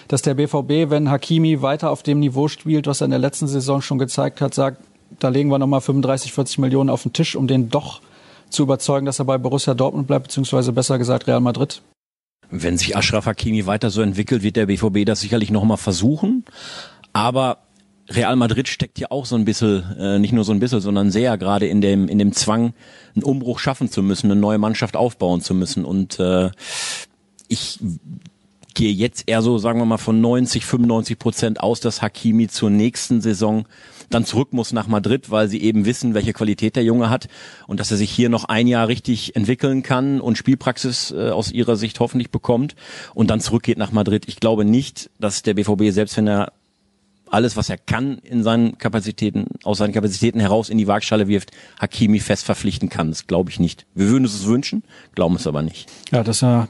dass der BVB, wenn Hakimi weiter auf dem Niveau spielt, was er in der letzten Saison schon gezeigt hat, sagt, da legen wir nochmal 35, 40 Millionen auf den Tisch, um den doch zu überzeugen, dass er bei Borussia Dortmund bleibt, beziehungsweise besser gesagt Real Madrid? Wenn sich Ashraf Hakimi weiter so entwickelt, wird der BVB das sicherlich nochmal versuchen. Aber Real Madrid steckt ja auch so ein bisschen, äh, nicht nur so ein bisschen, sondern sehr gerade in dem, in dem Zwang, einen Umbruch schaffen zu müssen, eine neue Mannschaft aufbauen zu müssen. Und äh, ich gehe jetzt eher so, sagen wir mal, von 90, 95 Prozent aus, dass Hakimi zur nächsten Saison dann zurück muss nach Madrid, weil sie eben wissen, welche Qualität der Junge hat und dass er sich hier noch ein Jahr richtig entwickeln kann und Spielpraxis äh, aus ihrer Sicht hoffentlich bekommt und dann zurückgeht nach Madrid. Ich glaube nicht, dass der BVB, selbst wenn er alles, was er kann in seinen Kapazitäten, aus seinen Kapazitäten heraus in die Waagschale wirft, Hakimi fest verpflichten kann. Das glaube ich nicht. Wir würden es uns wünschen, glauben es aber nicht. Ja, das ist ja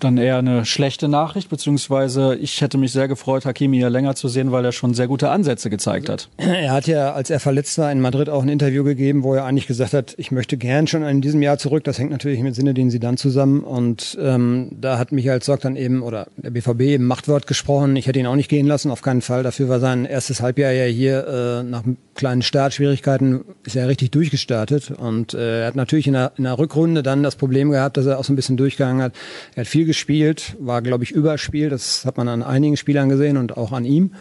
dann eher eine schlechte Nachricht, beziehungsweise ich hätte mich sehr gefreut, Hakimi hier länger zu sehen, weil er schon sehr gute Ansätze gezeigt hat. Er hat ja, als er verletzt war, in Madrid auch ein Interview gegeben, wo er eigentlich gesagt hat, ich möchte gern schon in diesem Jahr zurück. Das hängt natürlich mit Sinne, den sie dann zusammen. Und ähm, da hat Michael Zorc dann eben, oder der BVB eben Machtwort gesprochen. Ich hätte ihn auch nicht gehen lassen, auf keinen Fall. Dafür war sein erstes Halbjahr ja hier äh, nach kleinen Startschwierigkeiten ist er richtig durchgestartet. Und äh, er hat natürlich in der, in der Rückrunde dann das Problem gehabt, dass er auch so ein bisschen durchgegangen hat. Er hat viel gespielt, war, glaube ich, überspielt. Das hat man an einigen Spielern gesehen und auch an ihm.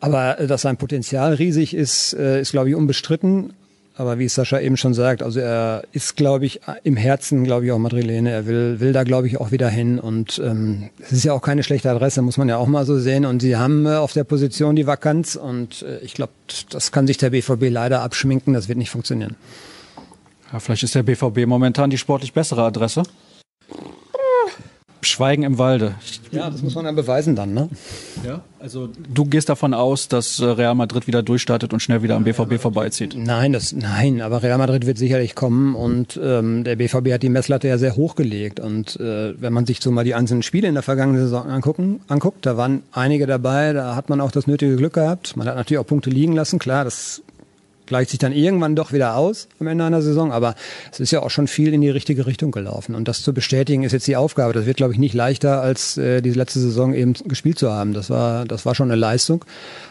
Aber äh, dass sein Potenzial riesig ist, äh, ist, glaube ich, unbestritten. Aber wie Sascha eben schon sagt, also er ist, glaube ich, im Herzen, glaube ich, auch Madrilene. Er will, will da, glaube ich, auch wieder hin. Und ähm, es ist ja auch keine schlechte Adresse, muss man ja auch mal so sehen. Und sie haben äh, auf der Position die Vakanz. Und äh, ich glaube, das kann sich der BVB leider abschminken. Das wird nicht funktionieren. Ja, vielleicht ist der BVB momentan die sportlich bessere Adresse. Schweigen im Walde. Ja, das muss man dann beweisen dann, ne? Ja, also du gehst davon aus, dass äh, Real Madrid wieder durchstartet und schnell wieder am BVB vorbeizieht. Nein, das, nein, aber Real Madrid wird sicherlich kommen und ähm, der BVB hat die Messlatte ja sehr hochgelegt und äh, wenn man sich so mal die einzelnen Spiele in der vergangenen Saison angucken, anguckt, da waren einige dabei, da hat man auch das nötige Glück gehabt. Man hat natürlich auch Punkte liegen lassen, klar, das gleicht sich dann irgendwann doch wieder aus am Ende einer Saison. Aber es ist ja auch schon viel in die richtige Richtung gelaufen. Und das zu bestätigen ist jetzt die Aufgabe. Das wird, glaube ich, nicht leichter, als äh, die letzte Saison eben gespielt zu haben. Das war, das war schon eine Leistung.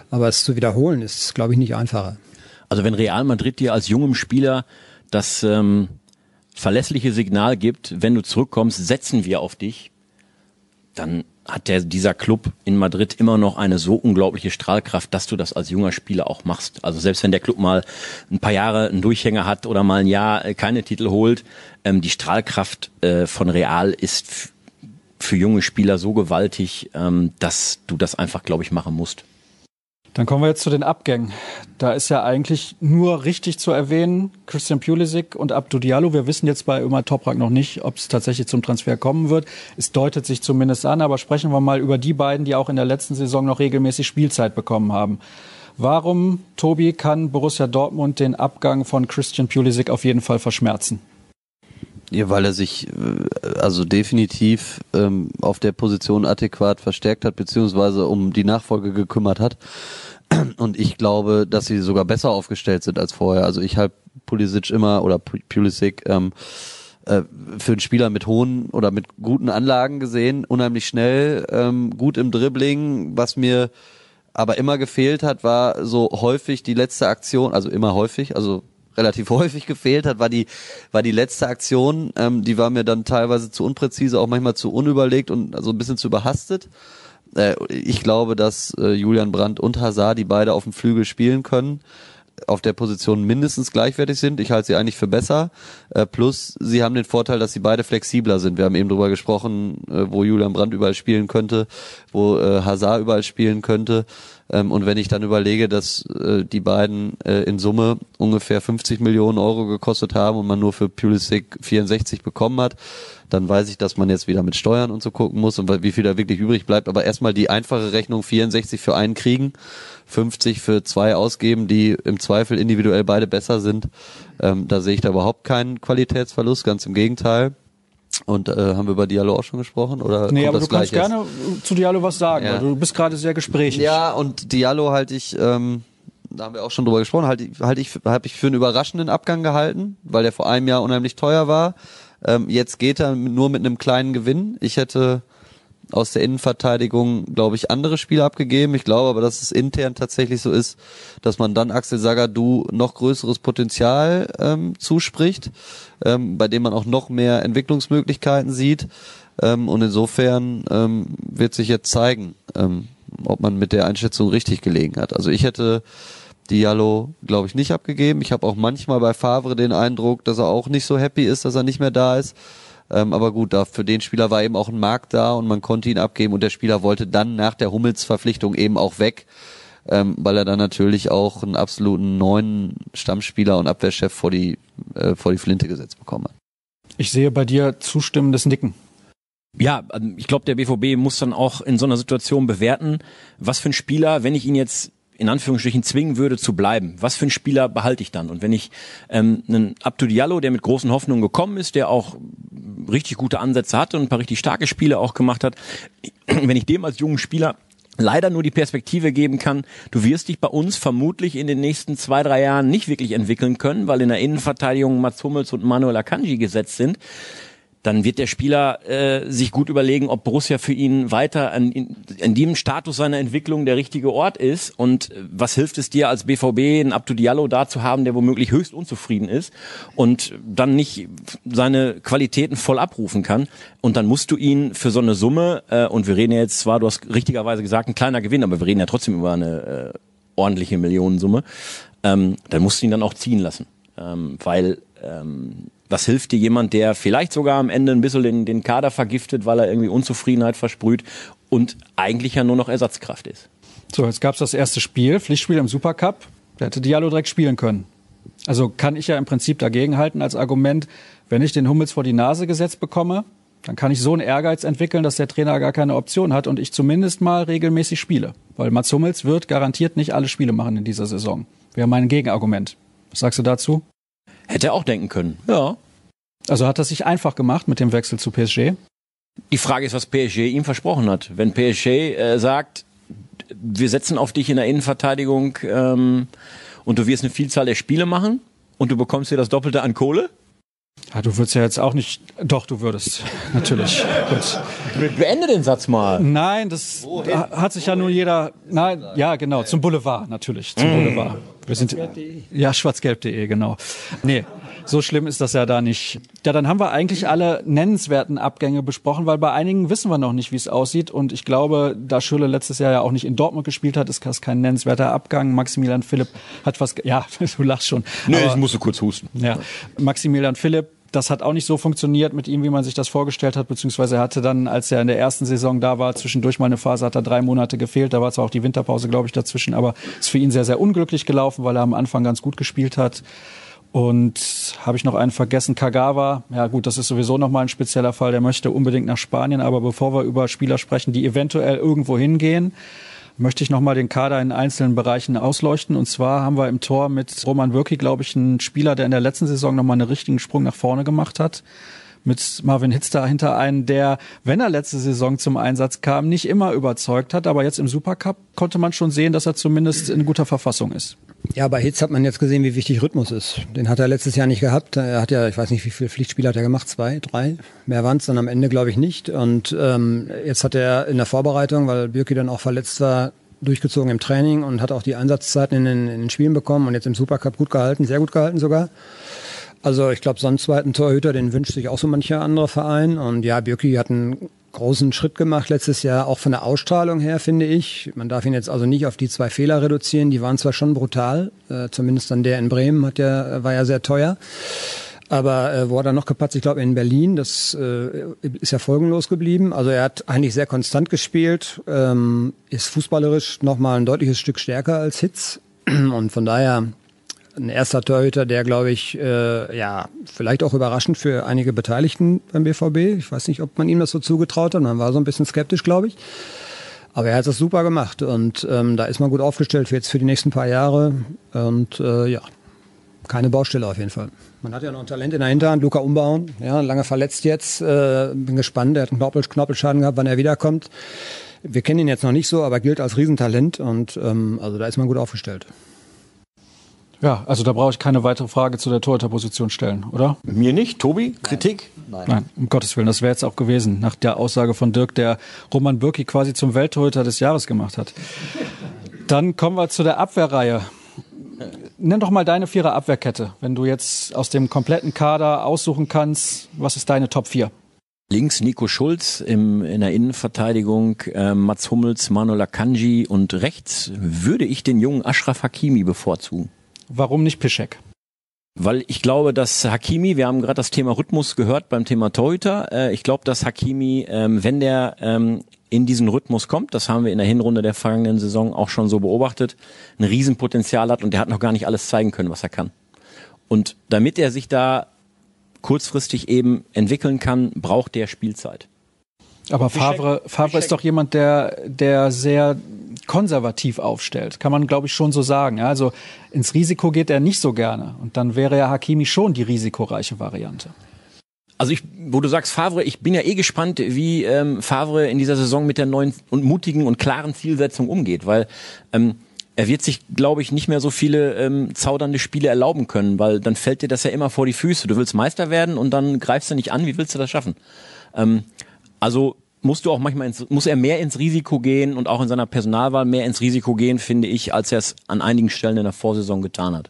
Aber es zu wiederholen ist, glaube ich, nicht einfacher. Also wenn Real Madrid dir als jungem Spieler das ähm, verlässliche Signal gibt, wenn du zurückkommst, setzen wir auf dich, dann hat der, dieser Club in Madrid immer noch eine so unglaubliche Strahlkraft, dass du das als junger Spieler auch machst. Also selbst wenn der Club mal ein paar Jahre einen Durchhänger hat oder mal ein Jahr äh, keine Titel holt, ähm, die Strahlkraft äh, von Real ist für junge Spieler so gewaltig, ähm, dass du das einfach, glaube ich, machen musst. Dann kommen wir jetzt zu den Abgängen. Da ist ja eigentlich nur richtig zu erwähnen, Christian Pulisic und Abdou Diallo. Wir wissen jetzt bei Ömer Toprak noch nicht, ob es tatsächlich zum Transfer kommen wird. Es deutet sich zumindest an, aber sprechen wir mal über die beiden, die auch in der letzten Saison noch regelmäßig Spielzeit bekommen haben. Warum, Tobi, kann Borussia Dortmund den Abgang von Christian Pulisic auf jeden Fall verschmerzen? Ja, weil er sich äh, also definitiv ähm, auf der Position adäquat verstärkt hat, beziehungsweise um die Nachfolge gekümmert hat. Und ich glaube, dass sie sogar besser aufgestellt sind als vorher. Also ich halte Pulisic immer oder Pulisic ähm, äh, für einen Spieler mit hohen oder mit guten Anlagen gesehen, unheimlich schnell, ähm, gut im Dribbling. Was mir aber immer gefehlt hat, war so häufig die letzte Aktion, also immer häufig, also relativ häufig gefehlt hat, war die, war die letzte Aktion, ähm, die war mir dann teilweise zu unpräzise, auch manchmal zu unüberlegt und also ein bisschen zu überhastet. Äh, ich glaube, dass äh, Julian Brandt und Hazard, die beide auf dem Flügel spielen können, auf der Position mindestens gleichwertig sind. Ich halte sie eigentlich für besser. Äh, plus, sie haben den Vorteil, dass sie beide flexibler sind. Wir haben eben drüber gesprochen, äh, wo Julian Brandt überall spielen könnte, wo äh, Hazard überall spielen könnte. Ähm, und wenn ich dann überlege, dass äh, die beiden äh, in Summe ungefähr 50 Millionen Euro gekostet haben und man nur für Pulisic 64 bekommen hat, dann weiß ich, dass man jetzt wieder mit Steuern und so gucken muss und wie viel da wirklich übrig bleibt. Aber erstmal die einfache Rechnung 64 für einen kriegen, 50 für zwei ausgeben, die im Zweifel individuell beide besser sind. Ähm, da sehe ich da überhaupt keinen Qualitätsverlust, ganz im Gegenteil. Und äh, haben wir über Diallo auch schon gesprochen? Oder nee, aber du kannst jetzt? gerne zu Diallo was sagen, ja. weil du bist gerade sehr gesprächig. Ja, und Diallo halte ich, ähm, da haben wir auch schon drüber gesprochen, halte ich, halt ich, habe ich für einen überraschenden Abgang gehalten, weil der vor einem Jahr unheimlich teuer war. Ähm, jetzt geht er nur mit einem kleinen Gewinn. Ich hätte aus der Innenverteidigung, glaube ich, andere Spieler abgegeben. Ich glaube aber, dass es intern tatsächlich so ist, dass man dann Axel Sagadou noch größeres Potenzial ähm, zuspricht, ähm, bei dem man auch noch mehr Entwicklungsmöglichkeiten sieht. Ähm, und insofern ähm, wird sich jetzt zeigen, ähm, ob man mit der Einschätzung richtig gelegen hat. Also ich hätte Diallo, glaube ich, nicht abgegeben. Ich habe auch manchmal bei Favre den Eindruck, dass er auch nicht so happy ist, dass er nicht mehr da ist. Ähm, aber gut, da für den Spieler war eben auch ein Markt da und man konnte ihn abgeben und der Spieler wollte dann nach der Hummels-Verpflichtung eben auch weg, ähm, weil er dann natürlich auch einen absoluten neuen Stammspieler und Abwehrchef vor die, äh, vor die Flinte gesetzt bekommen hat. Ich sehe bei dir zustimmendes Nicken. Ja, ähm, ich glaube, der BVB muss dann auch in so einer Situation bewerten, was für ein Spieler, wenn ich ihn jetzt in Anführungsstrichen zwingen würde zu bleiben, was für einen Spieler behalte ich dann? Und wenn ich ähm, einen Abdu Diallo, der mit großen Hoffnungen gekommen ist, der auch richtig gute Ansätze hatte und ein paar richtig starke Spiele auch gemacht hat, wenn ich dem als jungen Spieler leider nur die Perspektive geben kann, du wirst dich bei uns vermutlich in den nächsten zwei, drei Jahren nicht wirklich entwickeln können, weil in der Innenverteidigung Mats Hummels und Manuel Akanji gesetzt sind dann wird der Spieler äh, sich gut überlegen, ob Borussia für ihn weiter an, in, in diesem Status seiner Entwicklung der richtige Ort ist. Und äh, was hilft es dir als BVB, einen Abdu Diallo da zu haben, der womöglich höchst unzufrieden ist und dann nicht seine Qualitäten voll abrufen kann. Und dann musst du ihn für so eine Summe, äh, und wir reden ja jetzt zwar, du hast richtigerweise gesagt, ein kleiner Gewinn, aber wir reden ja trotzdem über eine äh, ordentliche Millionensumme, ähm, dann musst du ihn dann auch ziehen lassen. Ähm, weil ähm, was hilft dir jemand, der vielleicht sogar am Ende ein bisschen den, den Kader vergiftet, weil er irgendwie Unzufriedenheit versprüht und eigentlich ja nur noch Ersatzkraft ist? So, jetzt gab es das erste Spiel, Pflichtspiel im Supercup. Da hätte Diallo direkt spielen können. Also kann ich ja im Prinzip dagegenhalten als Argument, wenn ich den Hummels vor die Nase gesetzt bekomme, dann kann ich so einen Ehrgeiz entwickeln, dass der Trainer gar keine Option hat und ich zumindest mal regelmäßig spiele. Weil Mats Hummels wird garantiert nicht alle Spiele machen in dieser Saison. Wäre mein Gegenargument. Was sagst du dazu? Hätte er auch denken können, ja. Also hat er sich einfach gemacht mit dem Wechsel zu PSG? Die Frage ist, was PSG ihm versprochen hat. Wenn PSG äh, sagt, wir setzen auf dich in der Innenverteidigung ähm, und du wirst eine Vielzahl der Spiele machen und du bekommst dir das Doppelte an Kohle, ja, du würdest ja jetzt auch nicht. Doch, du würdest. Natürlich. Gut. Beende den Satz mal. Nein, das Wohin? hat sich ja nur jeder. Nein, ja, genau. Zum Boulevard, natürlich. Zum mm. Boulevard. Wir sind. Ja, schwarzgelb.de, genau. Nee, so schlimm ist das ja da nicht. Ja, dann haben wir eigentlich alle nennenswerten Abgänge besprochen, weil bei einigen wissen wir noch nicht, wie es aussieht. Und ich glaube, da Schülle letztes Jahr ja auch nicht in Dortmund gespielt hat, ist das kein nennenswerter Abgang. Maximilian Philipp hat was, ja, du lachst schon. Nee, Aber, ich musste kurz husten. Ja, Maximilian Philipp das hat auch nicht so funktioniert mit ihm, wie man sich das vorgestellt hat, beziehungsweise er hatte dann, als er in der ersten Saison da war, zwischendurch mal eine Phase, hat er drei Monate gefehlt, da war zwar auch die Winterpause, glaube ich, dazwischen, aber ist für ihn sehr, sehr unglücklich gelaufen, weil er am Anfang ganz gut gespielt hat. Und habe ich noch einen vergessen, Kagawa. Ja gut, das ist sowieso nochmal ein spezieller Fall. Der möchte unbedingt nach Spanien. Aber bevor wir über Spieler sprechen, die eventuell irgendwo hingehen, möchte ich nochmal den Kader in einzelnen Bereichen ausleuchten. Und zwar haben wir im Tor mit Roman Wirki, glaube ich, einen Spieler, der in der letzten Saison nochmal einen richtigen Sprung nach vorne gemacht hat mit Marvin Hitz dahinter einen, der, wenn er letzte Saison zum Einsatz kam, nicht immer überzeugt hat, aber jetzt im Supercup konnte man schon sehen, dass er zumindest in guter Verfassung ist. Ja, bei Hitz hat man jetzt gesehen, wie wichtig Rhythmus ist. Den hat er letztes Jahr nicht gehabt. Er hat ja, ich weiß nicht, wie viele Pflichtspiele hat er gemacht, zwei, drei. Mehr waren es dann am Ende, glaube ich, nicht. Und ähm, jetzt hat er in der Vorbereitung, weil Birki dann auch verletzt war, durchgezogen im Training und hat auch die Einsatzzeiten in den, in den Spielen bekommen und jetzt im Supercup gut gehalten, sehr gut gehalten sogar. Also ich glaube, so einen zweiten Torhüter, den wünscht sich auch so mancher andere Verein. Und ja, Birki hat einen großen Schritt gemacht letztes Jahr, auch von der Ausstrahlung her, finde ich. Man darf ihn jetzt also nicht auf die zwei Fehler reduzieren. Die waren zwar schon brutal, äh, zumindest dann der in Bremen hat ja, war ja sehr teuer. Aber äh, wo hat er noch gepatzt? Ich glaube in Berlin. Das äh, ist ja folgenlos geblieben. Also er hat eigentlich sehr konstant gespielt, ähm, ist fußballerisch nochmal ein deutliches Stück stärker als Hitz. Und von daher ein erster Torhüter, der, glaube ich, äh, ja, vielleicht auch überraschend für einige Beteiligten beim BVB. Ich weiß nicht, ob man ihm das so zugetraut hat. Man war so ein bisschen skeptisch, glaube ich. Aber er hat das super gemacht und ähm, da ist man gut aufgestellt für jetzt für die nächsten paar Jahre. Und äh, ja, keine Baustelle auf jeden Fall. Man hat ja noch ein Talent in der Hinterhand, Luca Umbauen, ja, lange verletzt jetzt. Äh, bin gespannt, er hat einen Knorpel Knorpelschaden gehabt, wann er wiederkommt. Wir kennen ihn jetzt noch nicht so, aber gilt als Riesentalent und ähm, also da ist man gut aufgestellt. Ja, also da brauche ich keine weitere Frage zu der Torhüterposition stellen, oder? Mir nicht. Tobi, Kritik? Nein. Nein, um Gottes Willen, das wäre jetzt auch gewesen, nach der Aussage von Dirk, der Roman Bürki quasi zum Welttorhüter des Jahres gemacht hat. Dann kommen wir zu der Abwehrreihe. Nenn doch mal deine vierer Abwehrkette. Wenn du jetzt aus dem kompletten Kader aussuchen kannst, was ist deine Top 4? Links Nico Schulz im, in der Innenverteidigung, äh, Mats Hummels, Manuel Akanji und rechts würde ich den jungen Ashraf Hakimi bevorzugen. Warum nicht Pischek? Weil ich glaube, dass Hakimi, wir haben gerade das Thema Rhythmus gehört beim Thema Torhüter, äh, ich glaube, dass Hakimi, ähm, wenn der ähm, in diesen Rhythmus kommt, das haben wir in der Hinrunde der vergangenen Saison auch schon so beobachtet, ein Riesenpotenzial hat und der hat noch gar nicht alles zeigen können, was er kann. Und damit er sich da kurzfristig eben entwickeln kann, braucht der Spielzeit. Aber Favre, Favre ist doch jemand, der, der sehr konservativ aufstellt. Kann man, glaube ich, schon so sagen. Also ins Risiko geht er nicht so gerne. Und dann wäre ja Hakimi schon die risikoreiche Variante. Also ich, wo du sagst Favre, ich bin ja eh gespannt, wie ähm, Favre in dieser Saison mit der neuen und mutigen und klaren Zielsetzung umgeht, weil ähm, er wird sich, glaube ich, nicht mehr so viele ähm, zaudernde Spiele erlauben können, weil dann fällt dir das ja immer vor die Füße. Du willst Meister werden und dann greifst du nicht an. Wie willst du das schaffen? Ähm, also musst du auch manchmal ins, muss er mehr ins Risiko gehen und auch in seiner Personalwahl mehr ins Risiko gehen, finde ich, als er es an einigen Stellen in der Vorsaison getan hat.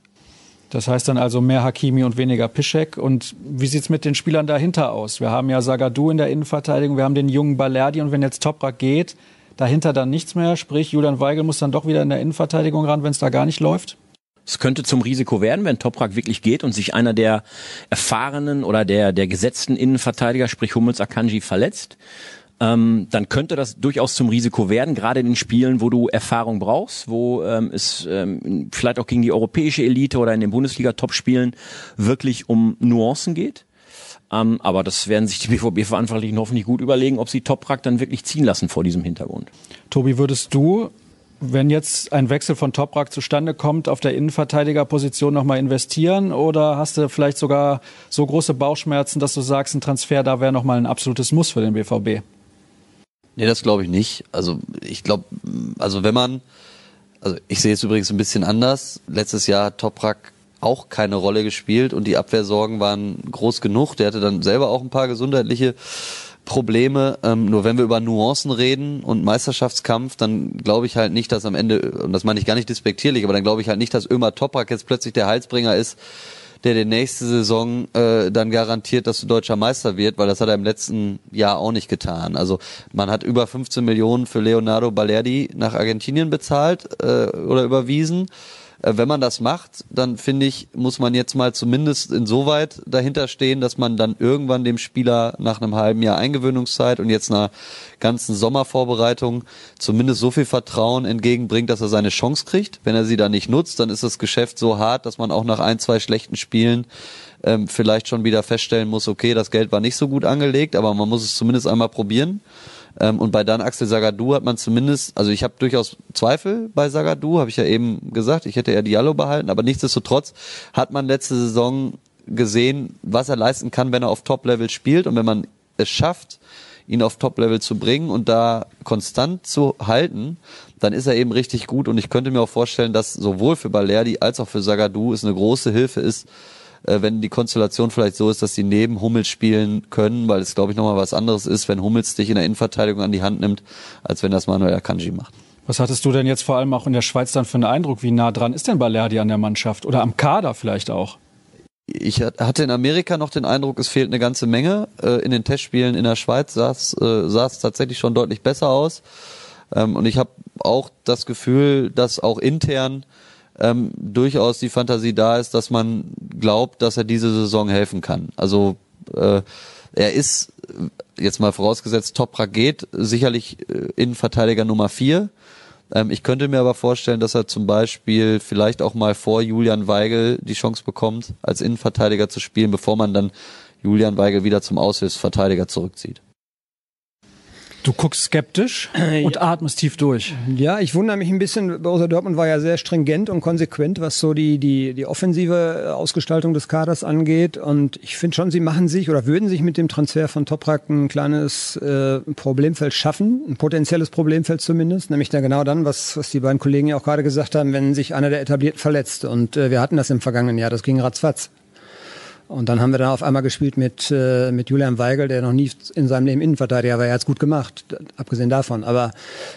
Das heißt dann also mehr Hakimi und weniger Pischek. Und wie sieht's mit den Spielern dahinter aus? Wir haben ja Sagadu in der Innenverteidigung, wir haben den jungen Balerdi und wenn jetzt Toprak geht, dahinter dann nichts mehr. Sprich, Julian Weigel muss dann doch wieder in der Innenverteidigung ran, wenn es da gar nicht läuft. Es könnte zum Risiko werden, wenn Toprak wirklich geht und sich einer der erfahrenen oder der, der gesetzten Innenverteidiger, sprich Hummels Akanji, verletzt ähm, dann könnte das durchaus zum Risiko werden, gerade in den Spielen, wo du Erfahrung brauchst, wo ähm, es ähm, vielleicht auch gegen die europäische Elite oder in den Bundesliga-Top-Spielen wirklich um Nuancen geht. Ähm, aber das werden sich die BVB-Verantwortlichen hoffentlich gut überlegen, ob sie Toprak dann wirklich ziehen lassen vor diesem Hintergrund. Tobi, würdest du wenn jetzt ein Wechsel von Toprak zustande kommt, auf der Innenverteidigerposition nochmal investieren? Oder hast du vielleicht sogar so große Bauchschmerzen, dass du sagst, ein Transfer da wäre nochmal ein absolutes Muss für den BVB? Nee, das glaube ich nicht. Also ich glaube, also wenn man, also ich sehe es übrigens ein bisschen anders. Letztes Jahr hat Toprak auch keine Rolle gespielt und die Abwehrsorgen waren groß genug. Der hatte dann selber auch ein paar gesundheitliche Probleme. Ähm, nur wenn wir über Nuancen reden und Meisterschaftskampf, dann glaube ich halt nicht, dass am Ende, und das meine ich gar nicht despektierlich, aber dann glaube ich halt nicht, dass Ömer Toprak jetzt plötzlich der Heilsbringer ist, der die nächste Saison äh, dann garantiert, dass du deutscher Meister wird, weil das hat er im letzten Jahr auch nicht getan. Also man hat über 15 Millionen für Leonardo Balerdi nach Argentinien bezahlt äh, oder überwiesen. Äh, wenn man das macht, dann finde ich, muss man jetzt mal zumindest insoweit dahinter stehen, dass man dann irgendwann dem Spieler nach einem halben Jahr Eingewöhnungszeit und jetzt einer ganzen Sommervorbereitung zumindest so viel Vertrauen entgegenbringt, dass er seine Chance kriegt. Wenn er sie dann nicht nutzt, dann ist das Geschäft so hart, dass man auch nach ein, zwei schlechten Spielen ähm, vielleicht schon wieder feststellen muss, okay, das Geld war nicht so gut angelegt, aber man muss es zumindest einmal probieren. Ähm, und bei Dan Axel Sagadou hat man zumindest, also ich habe durchaus Zweifel bei Sagadou, habe ich ja eben gesagt, ich hätte ja Diallo behalten, aber nichtsdestotrotz hat man letzte Saison gesehen, was er leisten kann, wenn er auf Top-Level spielt und wenn man es schafft, ihn auf Top-Level zu bringen und da konstant zu halten, dann ist er eben richtig gut. Und ich könnte mir auch vorstellen, dass sowohl für Balerdi als auch für Sagadou es eine große Hilfe ist, äh, wenn die Konstellation vielleicht so ist, dass sie neben Hummels spielen können, weil es, glaube ich, nochmal was anderes ist, wenn Hummels dich in der Innenverteidigung an die Hand nimmt, als wenn das Manuel Akanji macht. Was hattest du denn jetzt vor allem auch in der Schweiz dann für einen Eindruck? Wie nah dran ist denn Balerdi an der Mannschaft? Oder am Kader vielleicht auch? Ich hatte in Amerika noch den Eindruck, es fehlt eine ganze Menge. Äh, in den Testspielen in der Schweiz sah es, äh, sah es tatsächlich schon deutlich besser aus. Ähm, und ich habe auch das Gefühl, dass auch intern ähm, durchaus die Fantasie da ist, dass man glaubt, dass er diese Saison helfen kann. Also äh, er ist jetzt mal vorausgesetzt, Toprak geht, sicherlich äh, Innenverteidiger Nummer vier. Ähm, ich könnte mir aber vorstellen, dass er zum Beispiel vielleicht auch mal vor Julian Weigel die Chance bekommt, als Innenverteidiger zu spielen, bevor man dann Julian Weigel wieder zum Aushilfsverteidiger zurückzieht. Du guckst skeptisch und atmest tief durch. Ja, ich wundere mich ein bisschen. Borussia Dortmund war ja sehr stringent und konsequent, was so die, die, die offensive Ausgestaltung des Kaders angeht. Und ich finde schon, sie machen sich oder würden sich mit dem Transfer von Toprak ein kleines äh, Problemfeld schaffen, ein potenzielles Problemfeld zumindest. Nämlich da genau dann, was, was die beiden Kollegen ja auch gerade gesagt haben, wenn sich einer der Etablierten verletzt. Und äh, wir hatten das im vergangenen Jahr, das ging ratzfatz. Und dann haben wir dann auf einmal gespielt mit, äh, mit Julian Weigel, der noch nie in seinem Leben Innenverteidiger war. Er hat es gut gemacht, abgesehen davon. Aber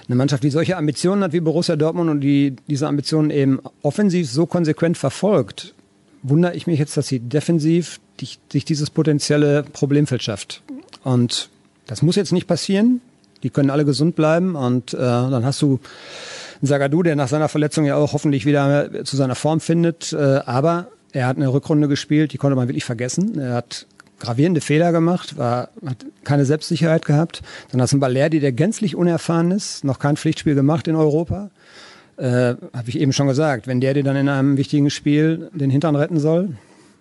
eine Mannschaft, die solche Ambitionen hat wie Borussia Dortmund und die diese Ambitionen eben offensiv so konsequent verfolgt, wundere ich mich jetzt, dass sie defensiv die, sich dieses potenzielle Problemfeld schafft. Und das muss jetzt nicht passieren. Die können alle gesund bleiben und äh, dann hast du Sagadu, der nach seiner Verletzung ja auch hoffentlich wieder zu seiner Form findet. Äh, aber er hat eine Rückrunde gespielt, die konnte man wirklich vergessen. Er hat gravierende Fehler gemacht, war, hat keine Selbstsicherheit gehabt. Dann hast du einen Balerdi, der gänzlich unerfahren ist, noch kein Pflichtspiel gemacht in Europa. Äh, Habe ich eben schon gesagt, wenn der dir dann in einem wichtigen Spiel den Hintern retten soll,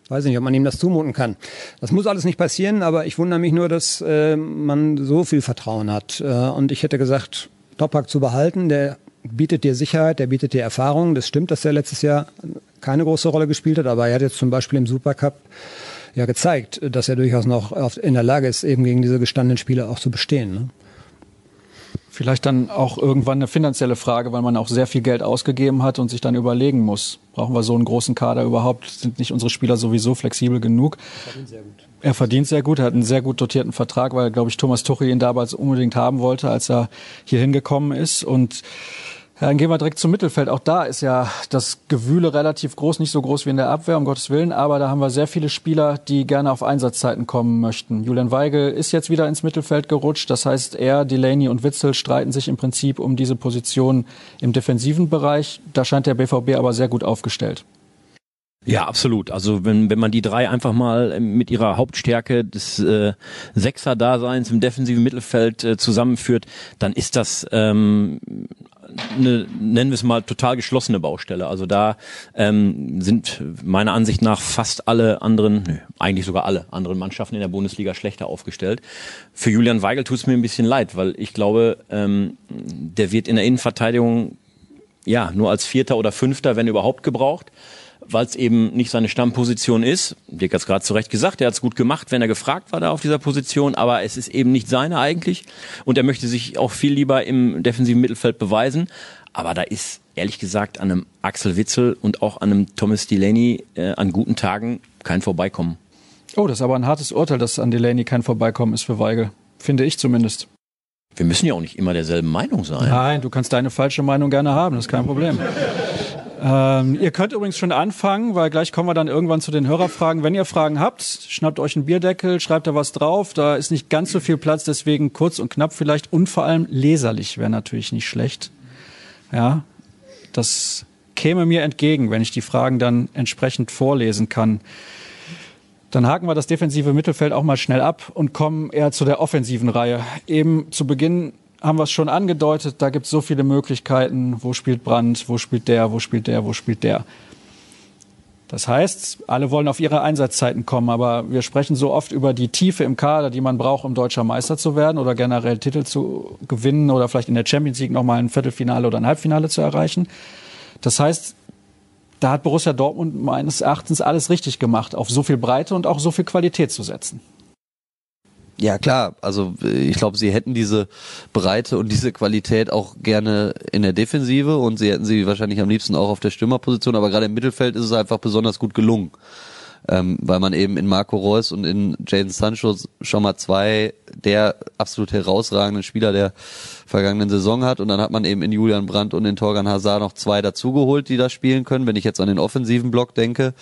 weiß ich nicht, ob man ihm das zumuten kann. Das muss alles nicht passieren, aber ich wundere mich nur, dass äh, man so viel Vertrauen hat. Äh, und ich hätte gesagt, Topak zu behalten, der bietet dir Sicherheit, der bietet dir Erfahrung. Das stimmt, dass er letztes Jahr keine große Rolle gespielt hat, aber er hat jetzt zum Beispiel im Supercup ja gezeigt, dass er durchaus noch in der Lage ist, eben gegen diese gestandenen Spieler auch zu bestehen. Ne? Vielleicht dann auch irgendwann eine finanzielle Frage, weil man auch sehr viel Geld ausgegeben hat und sich dann überlegen muss, brauchen wir so einen großen Kader überhaupt? Sind nicht unsere Spieler sowieso flexibel genug? Er verdient sehr gut. Er verdient sehr gut, er hat einen sehr gut dotierten Vertrag, weil, glaube ich, Thomas Tuchel ihn damals unbedingt haben wollte, als er hier hingekommen ist. Und ja, dann gehen wir direkt zum Mittelfeld. Auch da ist ja das Gewühle relativ groß, nicht so groß wie in der Abwehr, um Gottes Willen, aber da haben wir sehr viele Spieler, die gerne auf Einsatzzeiten kommen möchten. Julian Weigel ist jetzt wieder ins Mittelfeld gerutscht. Das heißt, er, Delaney und Witzel streiten sich im Prinzip um diese Position im defensiven Bereich. Da scheint der BVB aber sehr gut aufgestellt. Ja, absolut. Also wenn, wenn man die drei einfach mal mit ihrer Hauptstärke des äh, Sechser-Daseins im defensiven Mittelfeld äh, zusammenführt, dann ist das ähm, eine, nennen wir es mal, total geschlossene Baustelle. Also da ähm, sind meiner Ansicht nach fast alle anderen, nö, eigentlich sogar alle anderen Mannschaften in der Bundesliga schlechter aufgestellt. Für Julian Weigel tut es mir ein bisschen leid, weil ich glaube, ähm, der wird in der Innenverteidigung ja nur als Vierter oder Fünfter, wenn überhaupt, gebraucht weil es eben nicht seine Stammposition ist. Dirk hat es gerade zu Recht gesagt, er hat es gut gemacht, wenn er gefragt war da auf dieser Position, aber es ist eben nicht seine eigentlich und er möchte sich auch viel lieber im defensiven Mittelfeld beweisen. Aber da ist ehrlich gesagt an einem Axel Witzel und auch an einem Thomas Delaney äh, an guten Tagen kein Vorbeikommen. Oh, das ist aber ein hartes Urteil, dass an Delaney kein Vorbeikommen ist für Weigel. Finde ich zumindest. Wir müssen ja auch nicht immer derselben Meinung sein. Nein, du kannst deine falsche Meinung gerne haben, das ist kein Problem. Ähm, ihr könnt übrigens schon anfangen, weil gleich kommen wir dann irgendwann zu den Hörerfragen. Wenn ihr Fragen habt, schnappt euch einen Bierdeckel, schreibt da was drauf. Da ist nicht ganz so viel Platz, deswegen kurz und knapp vielleicht und vor allem leserlich wäre natürlich nicht schlecht. Ja, das käme mir entgegen, wenn ich die Fragen dann entsprechend vorlesen kann. Dann haken wir das defensive Mittelfeld auch mal schnell ab und kommen eher zu der offensiven Reihe. Eben zu Beginn haben wir es schon angedeutet, da gibt es so viele Möglichkeiten. Wo spielt Brand, wo spielt der, wo spielt der, wo spielt der. Das heißt, alle wollen auf ihre Einsatzzeiten kommen, aber wir sprechen so oft über die Tiefe im Kader, die man braucht, um deutscher Meister zu werden oder generell Titel zu gewinnen oder vielleicht in der Champions League nochmal ein Viertelfinale oder ein Halbfinale zu erreichen. Das heißt, da hat Borussia Dortmund meines Erachtens alles richtig gemacht, auf so viel Breite und auch so viel Qualität zu setzen. Ja, klar. Also ich glaube, sie hätten diese Breite und diese Qualität auch gerne in der Defensive und sie hätten sie wahrscheinlich am liebsten auch auf der Stürmerposition, aber gerade im Mittelfeld ist es einfach besonders gut gelungen. Ähm, weil man eben in Marco Reus und in Jaden Sancho schon mal zwei der absolut herausragenden Spieler der vergangenen Saison hat und dann hat man eben in Julian Brandt und in Torgan Hazard noch zwei dazugeholt, die da spielen können, wenn ich jetzt an den offensiven Block denke.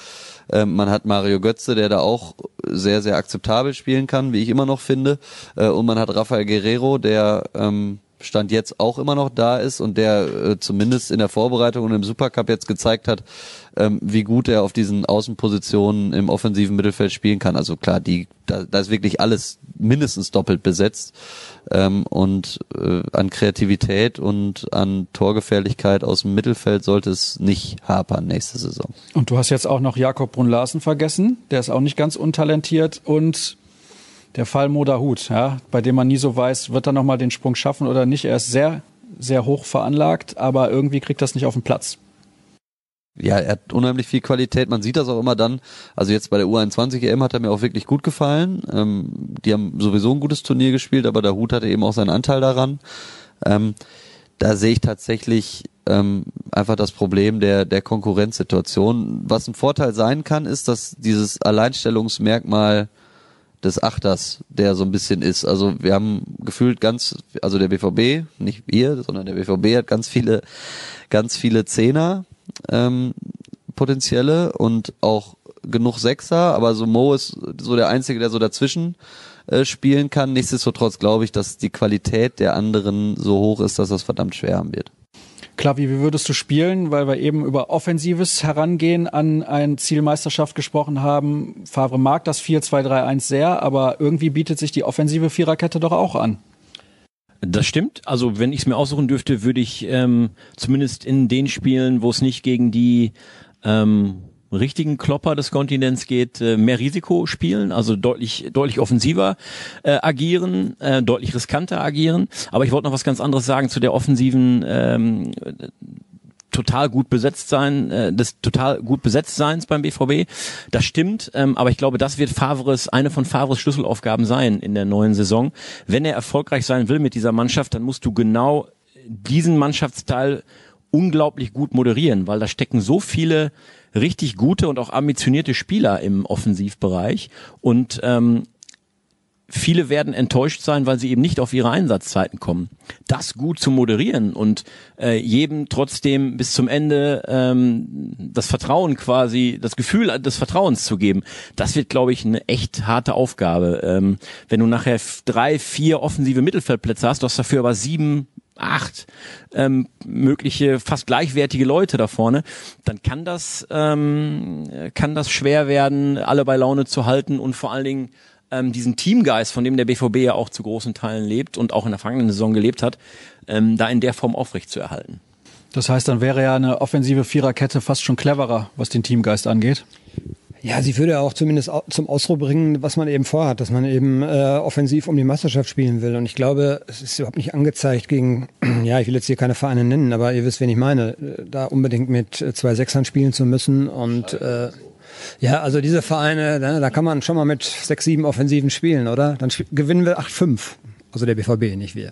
Ähm, man hat Mario Götze, der da auch sehr, sehr akzeptabel spielen kann, wie ich immer noch finde. Äh, und man hat Rafael Guerrero, der ähm, Stand jetzt auch immer noch da ist und der äh, zumindest in der Vorbereitung und im Supercup jetzt gezeigt hat, ähm, wie gut er auf diesen Außenpositionen im offensiven Mittelfeld spielen kann. Also klar, die da, da ist wirklich alles mindestens doppelt besetzt ähm, und äh, an Kreativität und an Torgefährlichkeit aus dem Mittelfeld sollte es nicht hapern nächste Saison. Und du hast jetzt auch noch Jakob Brunn Larsen vergessen, der ist auch nicht ganz untalentiert und der Fall Modahut, ja, bei dem man nie so weiß, wird er nochmal den Sprung schaffen oder nicht. Er ist sehr, sehr hoch veranlagt, aber irgendwie kriegt das nicht auf den Platz. Ja, er hat unheimlich viel Qualität. Man sieht das auch immer dann. Also jetzt bei der U21 EM hat er mir auch wirklich gut gefallen. Ähm, die haben sowieso ein gutes Turnier gespielt, aber der Hut hatte eben auch seinen Anteil daran. Ähm, da sehe ich tatsächlich ähm, einfach das Problem der, der Konkurrenzsituation. Was ein Vorteil sein kann, ist, dass dieses Alleinstellungsmerkmal des Achters, der so ein bisschen ist. Also wir haben gefühlt ganz, also der BVB, nicht wir, sondern der BVB hat ganz viele, ganz viele Zehner ähm, potenzielle und auch genug Sechser, aber so Mo ist so der Einzige, der so dazwischen äh, spielen kann. Nichtsdestotrotz glaube ich, dass die Qualität der anderen so hoch ist, dass das verdammt schwer haben wird. Klavi, wie würdest du spielen? Weil wir eben über offensives Herangehen an ein Zielmeisterschaft gesprochen haben. Favre mag das 4-2-3-1 sehr, aber irgendwie bietet sich die offensive Viererkette doch auch an. Das stimmt. Also wenn ich es mir aussuchen dürfte, würde ich ähm, zumindest in den Spielen, wo es nicht gegen die ähm, richtigen Klopper des Kontinents geht, äh, mehr Risiko spielen, also deutlich deutlich offensiver äh, agieren, äh, deutlich riskanter agieren. Aber ich wollte noch was ganz anderes sagen zu der offensiven ähm, total gut besetzt sein, äh, des total gut besetzt Seins beim BVB. Das stimmt, ähm, aber ich glaube, das wird Favres eine von Favres Schlüsselaufgaben sein in der neuen Saison. Wenn er erfolgreich sein will mit dieser Mannschaft, dann musst du genau diesen Mannschaftsteil unglaublich gut moderieren, weil da stecken so viele richtig gute und auch ambitionierte Spieler im Offensivbereich und ähm, viele werden enttäuscht sein, weil sie eben nicht auf ihre Einsatzzeiten kommen. Das gut zu moderieren und äh, jedem trotzdem bis zum Ende ähm, das Vertrauen quasi, das Gefühl des Vertrauens zu geben, das wird, glaube ich, eine echt harte Aufgabe. Ähm, wenn du nachher drei, vier offensive Mittelfeldplätze hast, du hast dafür aber sieben acht ähm, mögliche fast gleichwertige Leute da vorne, dann kann das ähm, kann das schwer werden, alle bei Laune zu halten und vor allen Dingen ähm, diesen Teamgeist, von dem der BVB ja auch zu großen Teilen lebt und auch in der vergangenen Saison gelebt hat, ähm, da in der Form aufrecht zu erhalten. Das heißt, dann wäre ja eine offensive Viererkette fast schon cleverer, was den Teamgeist angeht. Ja, sie würde auch zumindest zum Ausdruck bringen, was man eben vorhat, dass man eben äh, offensiv um die Meisterschaft spielen will. Und ich glaube, es ist überhaupt nicht angezeigt gegen, ja, ich will jetzt hier keine Vereine nennen, aber ihr wisst, wen ich meine, äh, da unbedingt mit zwei Sechsern spielen zu müssen und äh, ja, also diese Vereine, da, da kann man schon mal mit sechs, sieben Offensiven spielen, oder? Dann gewinnen wir 8-5. Also der BVB, nicht wir.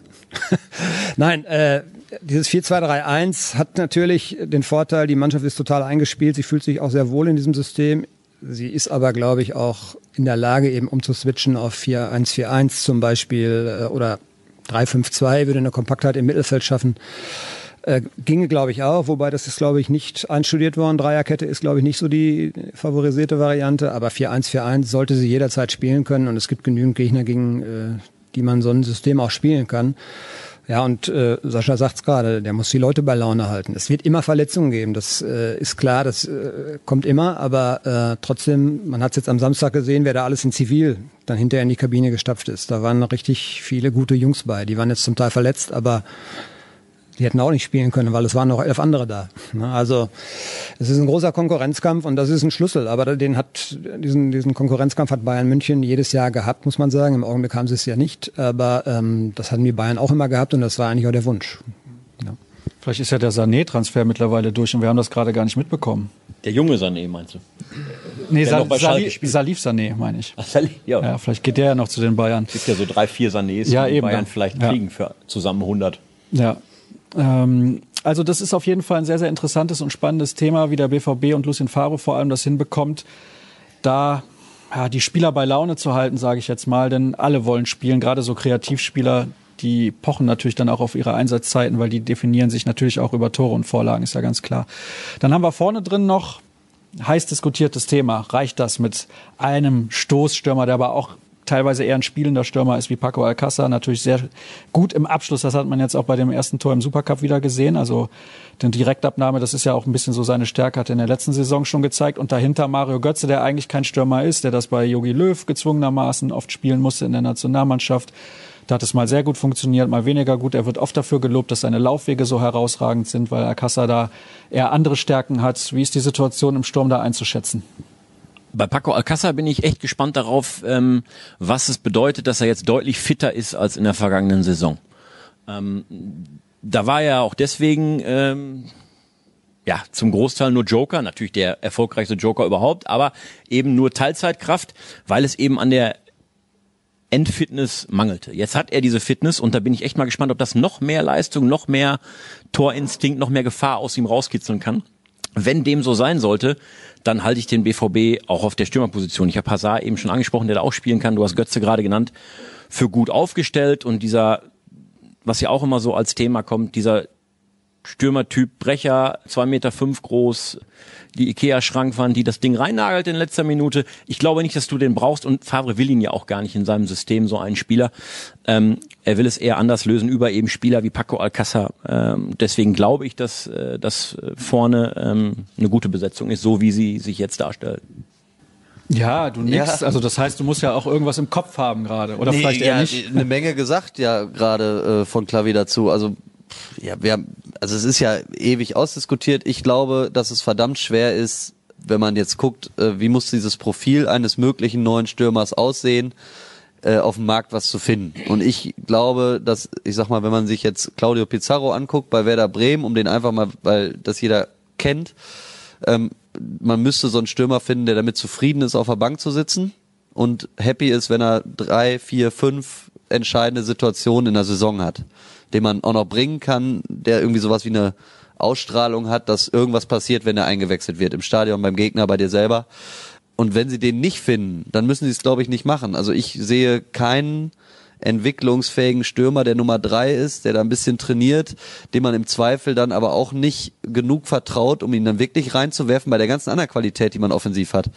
Nein, äh, dieses 4-2-3-1 hat natürlich den Vorteil, die Mannschaft ist total eingespielt, sie fühlt sich auch sehr wohl in diesem System. Sie ist aber, glaube ich, auch in der Lage, eben umzuswitchen auf 4-1-4-1 zum Beispiel äh, oder 3-5-2 würde eine Kompaktheit im Mittelfeld schaffen. Äh, ginge, glaube ich, auch, wobei das ist, glaube ich, nicht einstudiert worden. Dreierkette ist, glaube ich, nicht so die favorisierte Variante, aber 4-1-4-1 sollte sie jederzeit spielen können und es gibt genügend Gegner, gegen äh, die man so ein System auch spielen kann. Ja, und äh, Sascha sagt's gerade, der muss die Leute bei Laune halten. Es wird immer Verletzungen geben, das äh, ist klar, das äh, kommt immer, aber äh, trotzdem, man hat's jetzt am Samstag gesehen, wer da alles in Zivil dann hinterher in die Kabine gestapft ist. Da waren richtig viele gute Jungs bei, die waren jetzt zum Teil verletzt, aber die hätten auch nicht spielen können, weil es waren noch elf andere da. Also es ist ein großer Konkurrenzkampf und das ist ein Schlüssel. Aber den hat diesen, diesen Konkurrenzkampf hat Bayern München jedes Jahr gehabt, muss man sagen. Im Augenblick haben sie es ja nicht, aber ähm, das hatten die Bayern auch immer gehabt und das war eigentlich auch der Wunsch. Ja. Vielleicht ist ja der Sané-Transfer mittlerweile durch und wir haben das gerade gar nicht mitbekommen. Der junge Sané, meinst du? Nee, Sal Salif, Salif Sané, meine ich. Ach, Salif, ja. ja. Vielleicht geht der ja noch zu den Bayern. Es gibt ja so drei, vier Sanés, ja, die eben, Bayern vielleicht ja. kriegen für zusammen 100. Ja, ähm, also das ist auf jeden Fall ein sehr, sehr interessantes und spannendes Thema, wie der BVB und Lucien Favre vor allem das hinbekommt, da ja, die Spieler bei Laune zu halten, sage ich jetzt mal, denn alle wollen spielen, gerade so Kreativspieler, die pochen natürlich dann auch auf ihre Einsatzzeiten, weil die definieren sich natürlich auch über Tore und Vorlagen, ist ja ganz klar. Dann haben wir vorne drin noch heiß diskutiertes Thema. Reicht das mit einem Stoßstürmer, der aber auch teilweise eher ein spielender Stürmer ist wie Paco Alcázar, natürlich sehr gut im Abschluss. Das hat man jetzt auch bei dem ersten Tor im Supercup wieder gesehen. Also den Direktabnahme, das ist ja auch ein bisschen so seine Stärke, hat er in der letzten Saison schon gezeigt. Und dahinter Mario Götze, der eigentlich kein Stürmer ist, der das bei Jogi Löw gezwungenermaßen oft spielen musste in der Nationalmannschaft. Da hat es mal sehr gut funktioniert, mal weniger gut. Er wird oft dafür gelobt, dass seine Laufwege so herausragend sind, weil Alcázar da eher andere Stärken hat. Wie ist die Situation im Sturm da einzuschätzen? Bei Paco Alcázar bin ich echt gespannt darauf, ähm, was es bedeutet, dass er jetzt deutlich fitter ist als in der vergangenen Saison. Ähm, da war er auch deswegen ähm, ja zum Großteil nur Joker, natürlich der erfolgreichste Joker überhaupt, aber eben nur Teilzeitkraft, weil es eben an der Endfitness mangelte. Jetzt hat er diese Fitness und da bin ich echt mal gespannt, ob das noch mehr Leistung, noch mehr Torinstinkt, noch mehr Gefahr aus ihm rauskitzeln kann. Wenn dem so sein sollte, dann halte ich den BVB auch auf der Stürmerposition. Ich habe Hazard eben schon angesprochen, der da auch spielen kann. Du hast Götze gerade genannt, für gut aufgestellt und dieser, was ja auch immer so als Thema kommt, dieser Stürmertyp Brecher, zwei Meter fünf groß, die Ikea-Schrankwand, die das Ding reinnagelt in letzter Minute. Ich glaube nicht, dass du den brauchst und Favre will ihn ja auch gar nicht in seinem System, so einen Spieler. Ähm, er will es eher anders lösen über eben Spieler wie Paco Alcázar. Ähm, deswegen glaube ich, dass äh, das vorne ähm, eine gute Besetzung ist, so wie sie sich jetzt darstellt. Ja, du nix. Ja. Also das heißt, du musst ja auch irgendwas im Kopf haben gerade. Oder Nee, vielleicht ja, eher nicht. Eine Menge gesagt ja gerade äh, von Klavi dazu. Also ja, wir haben, also es ist ja ewig ausdiskutiert. Ich glaube, dass es verdammt schwer ist, wenn man jetzt guckt, äh, wie muss dieses Profil eines möglichen neuen Stürmers aussehen, äh, auf dem Markt was zu finden. Und ich glaube, dass, ich sag mal, wenn man sich jetzt Claudio Pizarro anguckt bei Werder Bremen, um den einfach mal, weil das jeder kennt, ähm, man müsste so einen Stürmer finden, der damit zufrieden ist, auf der Bank zu sitzen und happy ist, wenn er drei, vier, fünf entscheidende Situationen in der Saison hat, den man auch noch bringen kann, der irgendwie sowas wie eine Ausstrahlung hat, dass irgendwas passiert, wenn er eingewechselt wird, im Stadion, beim Gegner, bei dir selber. Und wenn sie den nicht finden, dann müssen sie es, glaube ich, nicht machen. Also ich sehe keinen entwicklungsfähigen Stürmer, der Nummer drei ist, der da ein bisschen trainiert, dem man im Zweifel dann aber auch nicht genug vertraut, um ihn dann wirklich reinzuwerfen bei der ganzen anderen Qualität, die man offensiv hat.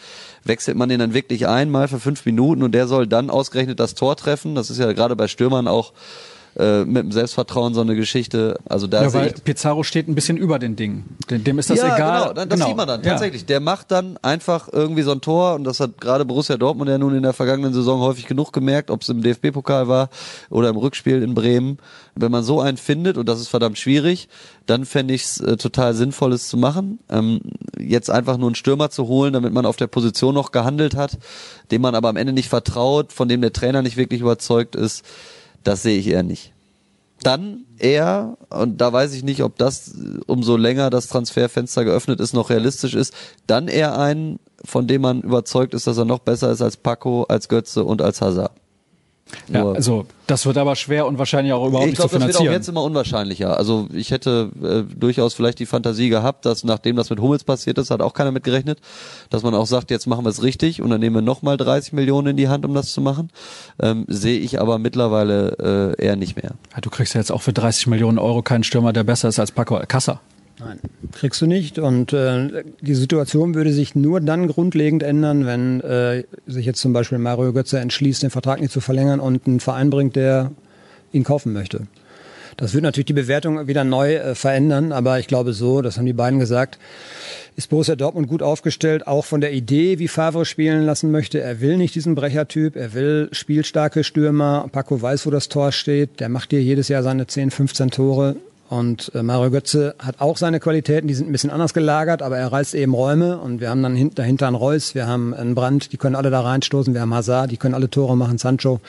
Wechselt man den dann wirklich ein, mal für fünf Minuten und der soll dann ausgerechnet das Tor treffen. Das ist ja gerade bei Stürmern auch äh, mit dem Selbstvertrauen so eine Geschichte. Also da Ja, weil Pizarro steht ein bisschen über den Dingen. Dem, ist das ja, egal. Genau, das sieht man dann Ja. tatsächlich. Der macht dann einfach irgendwie so ein Tor und das hat gerade Borussia Dortmund ja nun in der vergangenen Saison häufig genug gemerkt, ob es im DFB-Pokal war oder im Rückspiel in Bremen. Wenn man so einen findet und das ist verdammt schwierig, dann fände ich es äh, total sinnvoll, es zu machen. Ähm, jetzt einfach nur einen Stürmer zu holen, damit man auf der Position noch gehandelt hat, dem man aber am Ende nicht vertraut, von dem der Trainer nicht wirklich überzeugt ist, das sehe ich eher nicht dann eher, und da weiß ich nicht, ob das äh, umso länger das Transferfenster geöffnet ist, noch realistisch ist, dann eher einen, von dem man überzeugt ist, dass er noch besser ist als Paco, als Götze und als Hazard. Ja, Nur- also das wird aber schwer und wahrscheinlich auch überhaupt ich nicht glaube, zu das wird auch finanzieren. jetzt immer unwahrscheinlicher. Also ich hätte äh, durchaus vielleicht die Fantasie gehabt, dass nachdem das mit Hummels passiert ist, hat auch keiner mit gerechnet, dass man auch sagt, jetzt machen wir es richtig und dann nehmen wir nochmal 30 Millionen in die Hand, um das zu machen. Ähm, Sehe ich aber mittlerweile äh, eher nicht mehr. ja, du kriegst ja jetzt auch für 30 Millionen Euro keinen Stürmer, der besser ist als Paco Alcázar. Nein, kriegst du nicht. Und äh, die Situation würde sich nur dann grundlegend ändern, wenn äh, sich jetzt zum Beispiel Mario Götze entschließt, den Vertrag nicht zu verlängern und einen Verein bringt, der ihn kaufen möchte. Das wird natürlich die Bewertung wieder neu äh, verändern, aber ich glaube so, das haben die beiden gesagt, ist Borussia Dortmund gut aufgestellt, auch von der Idee, wie Favre spielen lassen möchte. Er will nicht diesen Brechertyp, er will spielstarke Stürmer. Paco weiß, wo das Tor steht, der macht dir jedes Jahr seine 10, 15 Tore. Und äh, Mario Götze hat auch seine Qualitäten, die sind ein bisschen anders gelagert, aber er reißt eben Räume und wir haben dann hint- dahinter einen Reus, wir haben einen Brandt, die können alle da reinstoßen, wir haben Hazard, die können alle Tore machen, Sancho.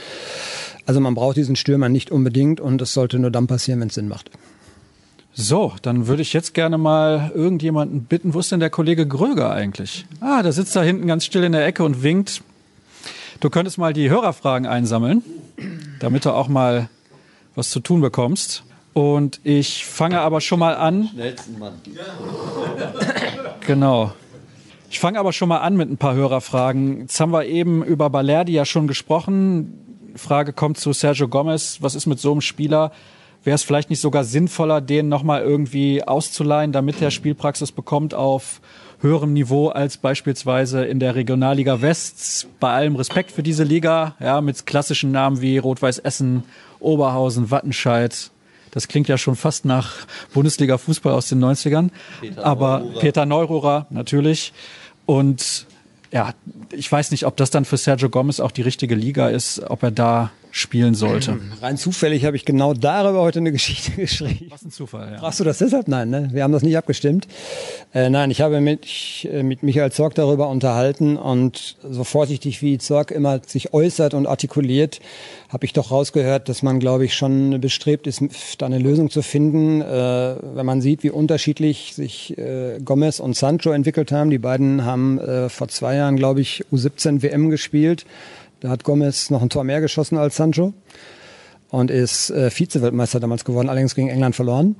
Also man braucht diesen Stürmer nicht unbedingt und es sollte nur dann passieren, wenn es Sinn macht. So, dann würde ich jetzt gerne mal irgendjemanden bitten, wo ist denn der Kollege Gröger eigentlich? Ah, der sitzt da hinten ganz still in der Ecke und winkt. Du könntest mal die Hörerfragen einsammeln, damit du auch mal was zu tun bekommst. Und ich fange aber schon mal an. Schnellsten Mann. Genau. Ich fange aber schon mal an mit ein paar Hörerfragen. Jetzt haben wir eben über Balerdi ja schon gesprochen. Frage kommt zu Sergio Gomez. Was ist mit so einem Spieler? Wäre es vielleicht nicht sogar sinnvoller, den nochmal irgendwie auszuleihen, damit er Spielpraxis bekommt auf höherem Niveau als beispielsweise in der Regionalliga West? Bei allem Respekt für diese Liga, ja, mit klassischen Namen wie Rot-Weiß Essen, Oberhausen, Wattenscheid, das klingt ja schon fast nach Bundesliga-Fußball aus den 90ern. Peter Aber Neururer. Peter Neururer natürlich. Und ja, ich weiß nicht, ob das dann für Sergio Gomez auch die richtige Liga ist, ob er da spielen sollte. Rein zufällig habe ich genau darüber heute eine Geschichte geschrieben. Was ein Zufall, ja. Fragst du das deshalb? Nein, ne? Wir haben das nicht abgestimmt. Äh, nein, ich habe mich äh, mit Michael Zorg darüber unterhalten und so vorsichtig wie Zorg immer sich äußert und artikuliert, habe ich doch rausgehört, dass man, glaube ich, schon bestrebt ist, da eine Lösung zu finden. Äh, wenn man sieht, wie unterschiedlich sich äh, Gomez und Sancho entwickelt haben. Die beiden haben äh, vor zwei Jahren, glaube ich, U17 WM gespielt. Da hat Gomez noch ein Tor mehr geschossen als Sancho und ist äh, Vize-Weltmeister damals geworden, allerdings gegen England verloren.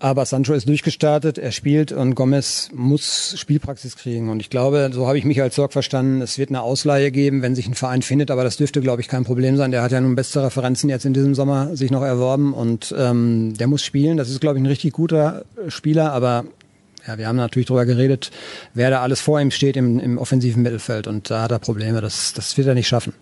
Aber Sancho ist durchgestartet, er spielt und Gomez muss Spielpraxis kriegen. Und ich glaube, so habe ich mich als Sorg verstanden, es wird eine Ausleihe geben, wenn sich ein Verein findet, aber das dürfte, glaube ich, kein Problem sein. Der hat ja nun beste Referenzen jetzt in diesem Sommer sich noch erworben und ähm, der muss spielen. Das ist, glaube ich, ein richtig guter Spieler, aber ja, wir haben natürlich darüber geredet, wer da alles vor ihm steht im, im offensiven Mittelfeld und da hat er Probleme. Das, das wird er nicht schaffen.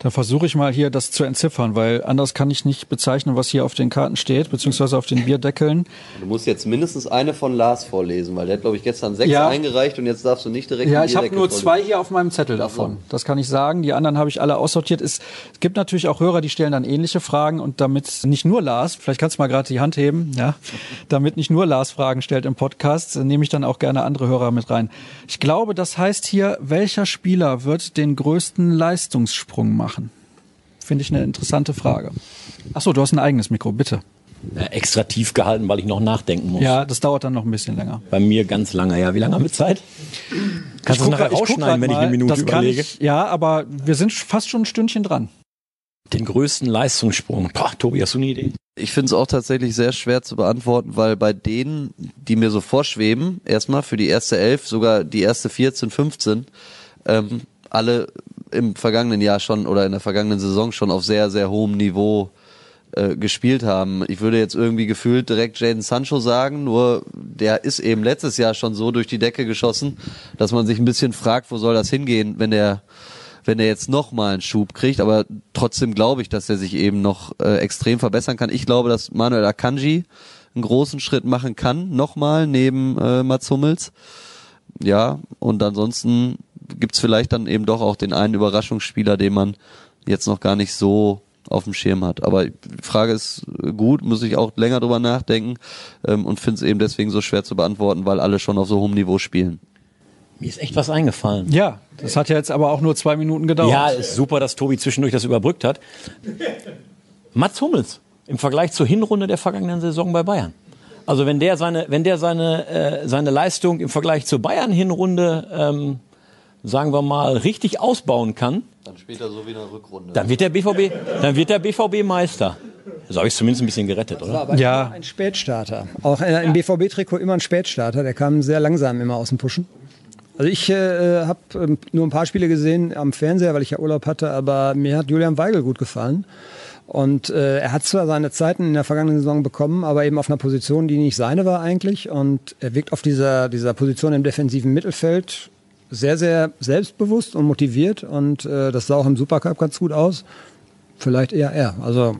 Dann versuche ich mal hier das zu entziffern, weil anders kann ich nicht bezeichnen, was hier auf den Karten steht, beziehungsweise auf den Bierdeckeln. Du musst jetzt mindestens eine von Lars vorlesen, weil der hat, glaube ich, gestern sechs Ja. eingereicht und jetzt darfst du nicht direkt Ja, ich habe nur zwei hier auf meinem Zettel davon. Das kann ich sagen. Die anderen habe ich alle aussortiert. Es gibt natürlich auch Hörer, die stellen dann ähnliche Fragen und damit nicht nur Lars, vielleicht kannst du mal gerade die Hand heben, ja, damit nicht nur Lars Fragen stellt im Podcast, nehme ich dann auch gerne andere Hörer mit rein. Ich glaube, das heißt hier, welcher Spieler wird den größten Leistungssprung machen? Finde ich eine interessante Frage. Ach so, du hast ein eigenes Mikro, bitte. Ja, extra tief gehalten, weil ich noch nachdenken muss. Ja, das dauert dann noch ein bisschen länger. Bei mir ganz lange. Ja, wie lange haben wir Zeit? Kannst du es nachher rausschneiden, wenn ich mal. eine Minute das kann überlege? Ich, ja, aber wir sind fast schon ein Stündchen dran. Den größten Leistungssprung. Boah, Tobi, hast du eine Idee? Ich finde es auch tatsächlich sehr schwer zu beantworten, weil bei denen, die mir so vorschweben, erstmal für die erste Elf, sogar die erste 14, 15, ähm, alle im vergangenen Jahr schon oder in der vergangenen Saison schon auf sehr, sehr hohem Niveau äh, gespielt haben. Ich würde jetzt irgendwie gefühlt direkt Jaden Sancho sagen, nur der ist eben letztes Jahr schon so durch die Decke geschossen, dass man sich ein bisschen fragt, wo soll das hingehen, wenn der wenn er jetzt noch mal einen Schub kriegt, aber trotzdem glaube ich, dass er sich eben noch äh, extrem verbessern kann. Ich glaube, dass Manuel Akanji einen großen Schritt machen kann, nochmal neben äh, Mats Hummels. Ja, und ansonsten gibt's vielleicht dann eben doch auch den einen Überraschungsspieler, den man jetzt noch gar nicht so auf dem Schirm hat. Aber die Frage ist gut, muss ich auch länger drüber nachdenken ähm, und finde es eben deswegen so schwer zu beantworten, weil alle schon auf so hohem Niveau spielen. Mir ist echt was eingefallen. Ja, das hat ja jetzt aber auch nur zwei Minuten gedauert. Ja, ist super, dass Tobi zwischendurch das überbrückt hat. Mats Hummels im Vergleich zur Hinrunde der vergangenen Saison bei Bayern. Also wenn der seine, wenn der seine, äh, seine Leistung im Vergleich zur Bayern-Hinrunde, ähm, sagen wir mal, richtig ausbauen kann, Dann später so wie eine Rückrunde. dann wird der BVB, dann wird der BVB Meister. So habe ich zumindest ein bisschen gerettet, oder? Aber Ja. ein Spätstarter. Auch äh, im BVB-Trikot immer ein Spätstarter. Der kam sehr langsam immer aus dem Pushen. Also ich äh, habe ähm, nur ein paar Spiele gesehen am Fernseher, weil ich ja Urlaub hatte, aber mir hat Julian Weigel gut gefallen. Und äh, er hat zwar seine Zeiten in der vergangenen Saison bekommen, aber eben auf einer Position, die nicht seine war eigentlich. Und er wirkt auf dieser, dieser Position im defensiven Mittelfeld sehr, sehr selbstbewusst und motiviert. Und äh, das sah auch im Supercup ganz gut aus. Vielleicht eher er. Also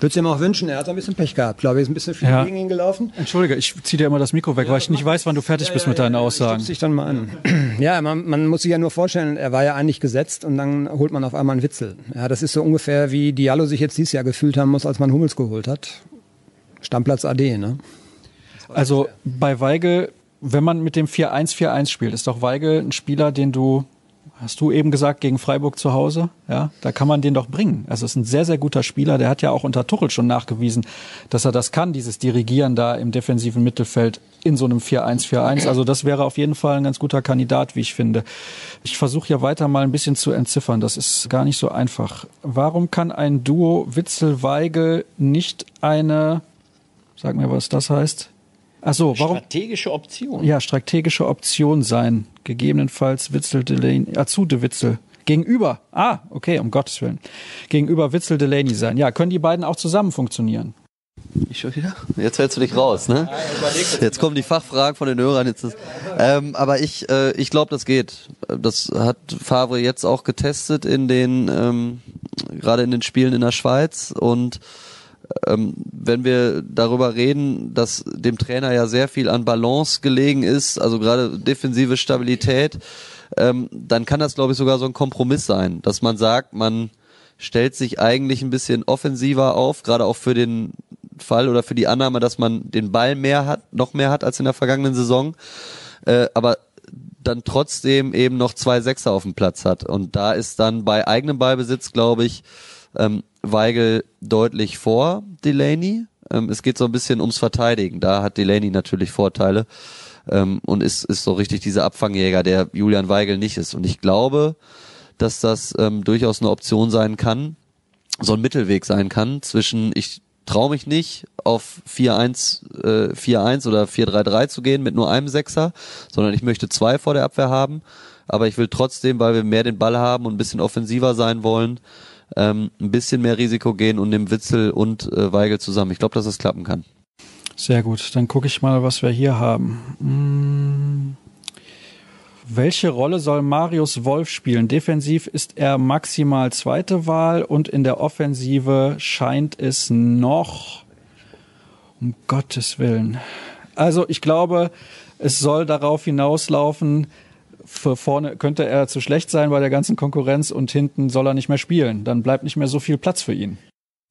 würde es ihm auch wünschen. Er hat ein bisschen Pech gehabt, glaube ich. Ist ein bisschen viel Ja. gegen ihn gelaufen. Entschuldige, ich ziehe dir immer das Mikro weg, weil ich nicht weiß, wann du fertig bist mit deinen Aussagen. Sich dann mal an. Ja, man, man muss sich ja nur vorstellen, er war ja eigentlich gesetzt und dann holt man auf einmal einen Witzel. Ja, das ist so ungefähr wie Diallo sich jetzt dieses Jahr gefühlt haben muss, als man Hummels geholt hat. Stammplatz AD, ne? Also bei Weigel, wenn man mit dem 4-1-4-1 spielt, ist doch Weigel ein Spieler, den du, hast du eben gesagt, gegen Freiburg zu Hause, ja, da kann man den doch bringen. Also ist ein sehr, sehr guter Spieler, der hat ja auch unter Tuchel schon nachgewiesen, dass er das kann, dieses Dirigieren da im defensiven Mittelfeld in so einem 4-1-4-1. Also das wäre auf jeden Fall ein ganz guter Kandidat, wie ich finde. Ich versuche hier weiter mal ein bisschen zu entziffern, das ist gar nicht so einfach. Warum kann ein Duo Witzel-Weigel nicht eine, sag mir, was das heißt, Ach so, warum? Strategische Option. Ja, strategische Option sein. Gegebenenfalls Witzel Delaney, ah, zu De Witzel. Gegenüber. Ah, okay, um Gottes Willen. Gegenüber Witzel Delaney sein. Ja, können die beiden auch zusammen funktionieren? Ich schon wieder? Jetzt hältst du dich raus, ne? Jetzt kommen die Fachfragen von den Hörern. Jetzt ist, ähm, aber ich, äh, ich glaube, das geht. Das hat Favre jetzt auch getestet in den, ähm, gerade in den Spielen in der Schweiz und ähm, wenn wir darüber reden, dass dem Trainer ja sehr viel an Balance gelegen ist, also gerade defensive Stabilität, ähm, dann kann das, glaube ich, sogar so ein Kompromiss sein, dass man sagt, man stellt sich eigentlich ein bisschen offensiver auf, gerade auch für den Fall oder für die Annahme, dass man den Ball mehr hat, noch mehr hat als in der vergangenen Saison. Äh, aber dann trotzdem eben noch zwei Sechser auf dem Platz hat. Und da ist dann bei eigenem Ballbesitz, glaube ich, ähm, Weigel deutlich vor Delaney. Ähm, es geht so ein bisschen ums Verteidigen. Da hat Delaney natürlich Vorteile ähm, und ist, ist so richtig dieser Abfangjäger, der Julian Weigel nicht ist. Und ich glaube, dass das ähm, durchaus eine Option sein kann, so ein Mittelweg sein kann zwischen ich traue mich nicht auf 4-1 äh, 4-1 oder 4-3-3 zu gehen mit nur einem Sechser, sondern ich möchte zwei vor der Abwehr haben, aber ich will trotzdem, weil wir mehr den Ball haben und ein bisschen offensiver sein wollen, ähm, ein bisschen mehr Risiko gehen und nehmen Witzel und äh, Weigel zusammen. Ich glaube, dass das klappen kann. Sehr gut, dann gucke ich mal, was wir hier haben. Hm. Welche Rolle soll Marius Wolf spielen? Defensiv ist er maximal zweite Wahl und in der Offensive scheint es noch, um Gottes Willen. Also ich glaube, es soll darauf hinauslaufen, vorne könnte er zu schlecht sein bei der ganzen Konkurrenz und hinten soll er nicht mehr spielen. Dann bleibt nicht mehr so viel Platz für ihn.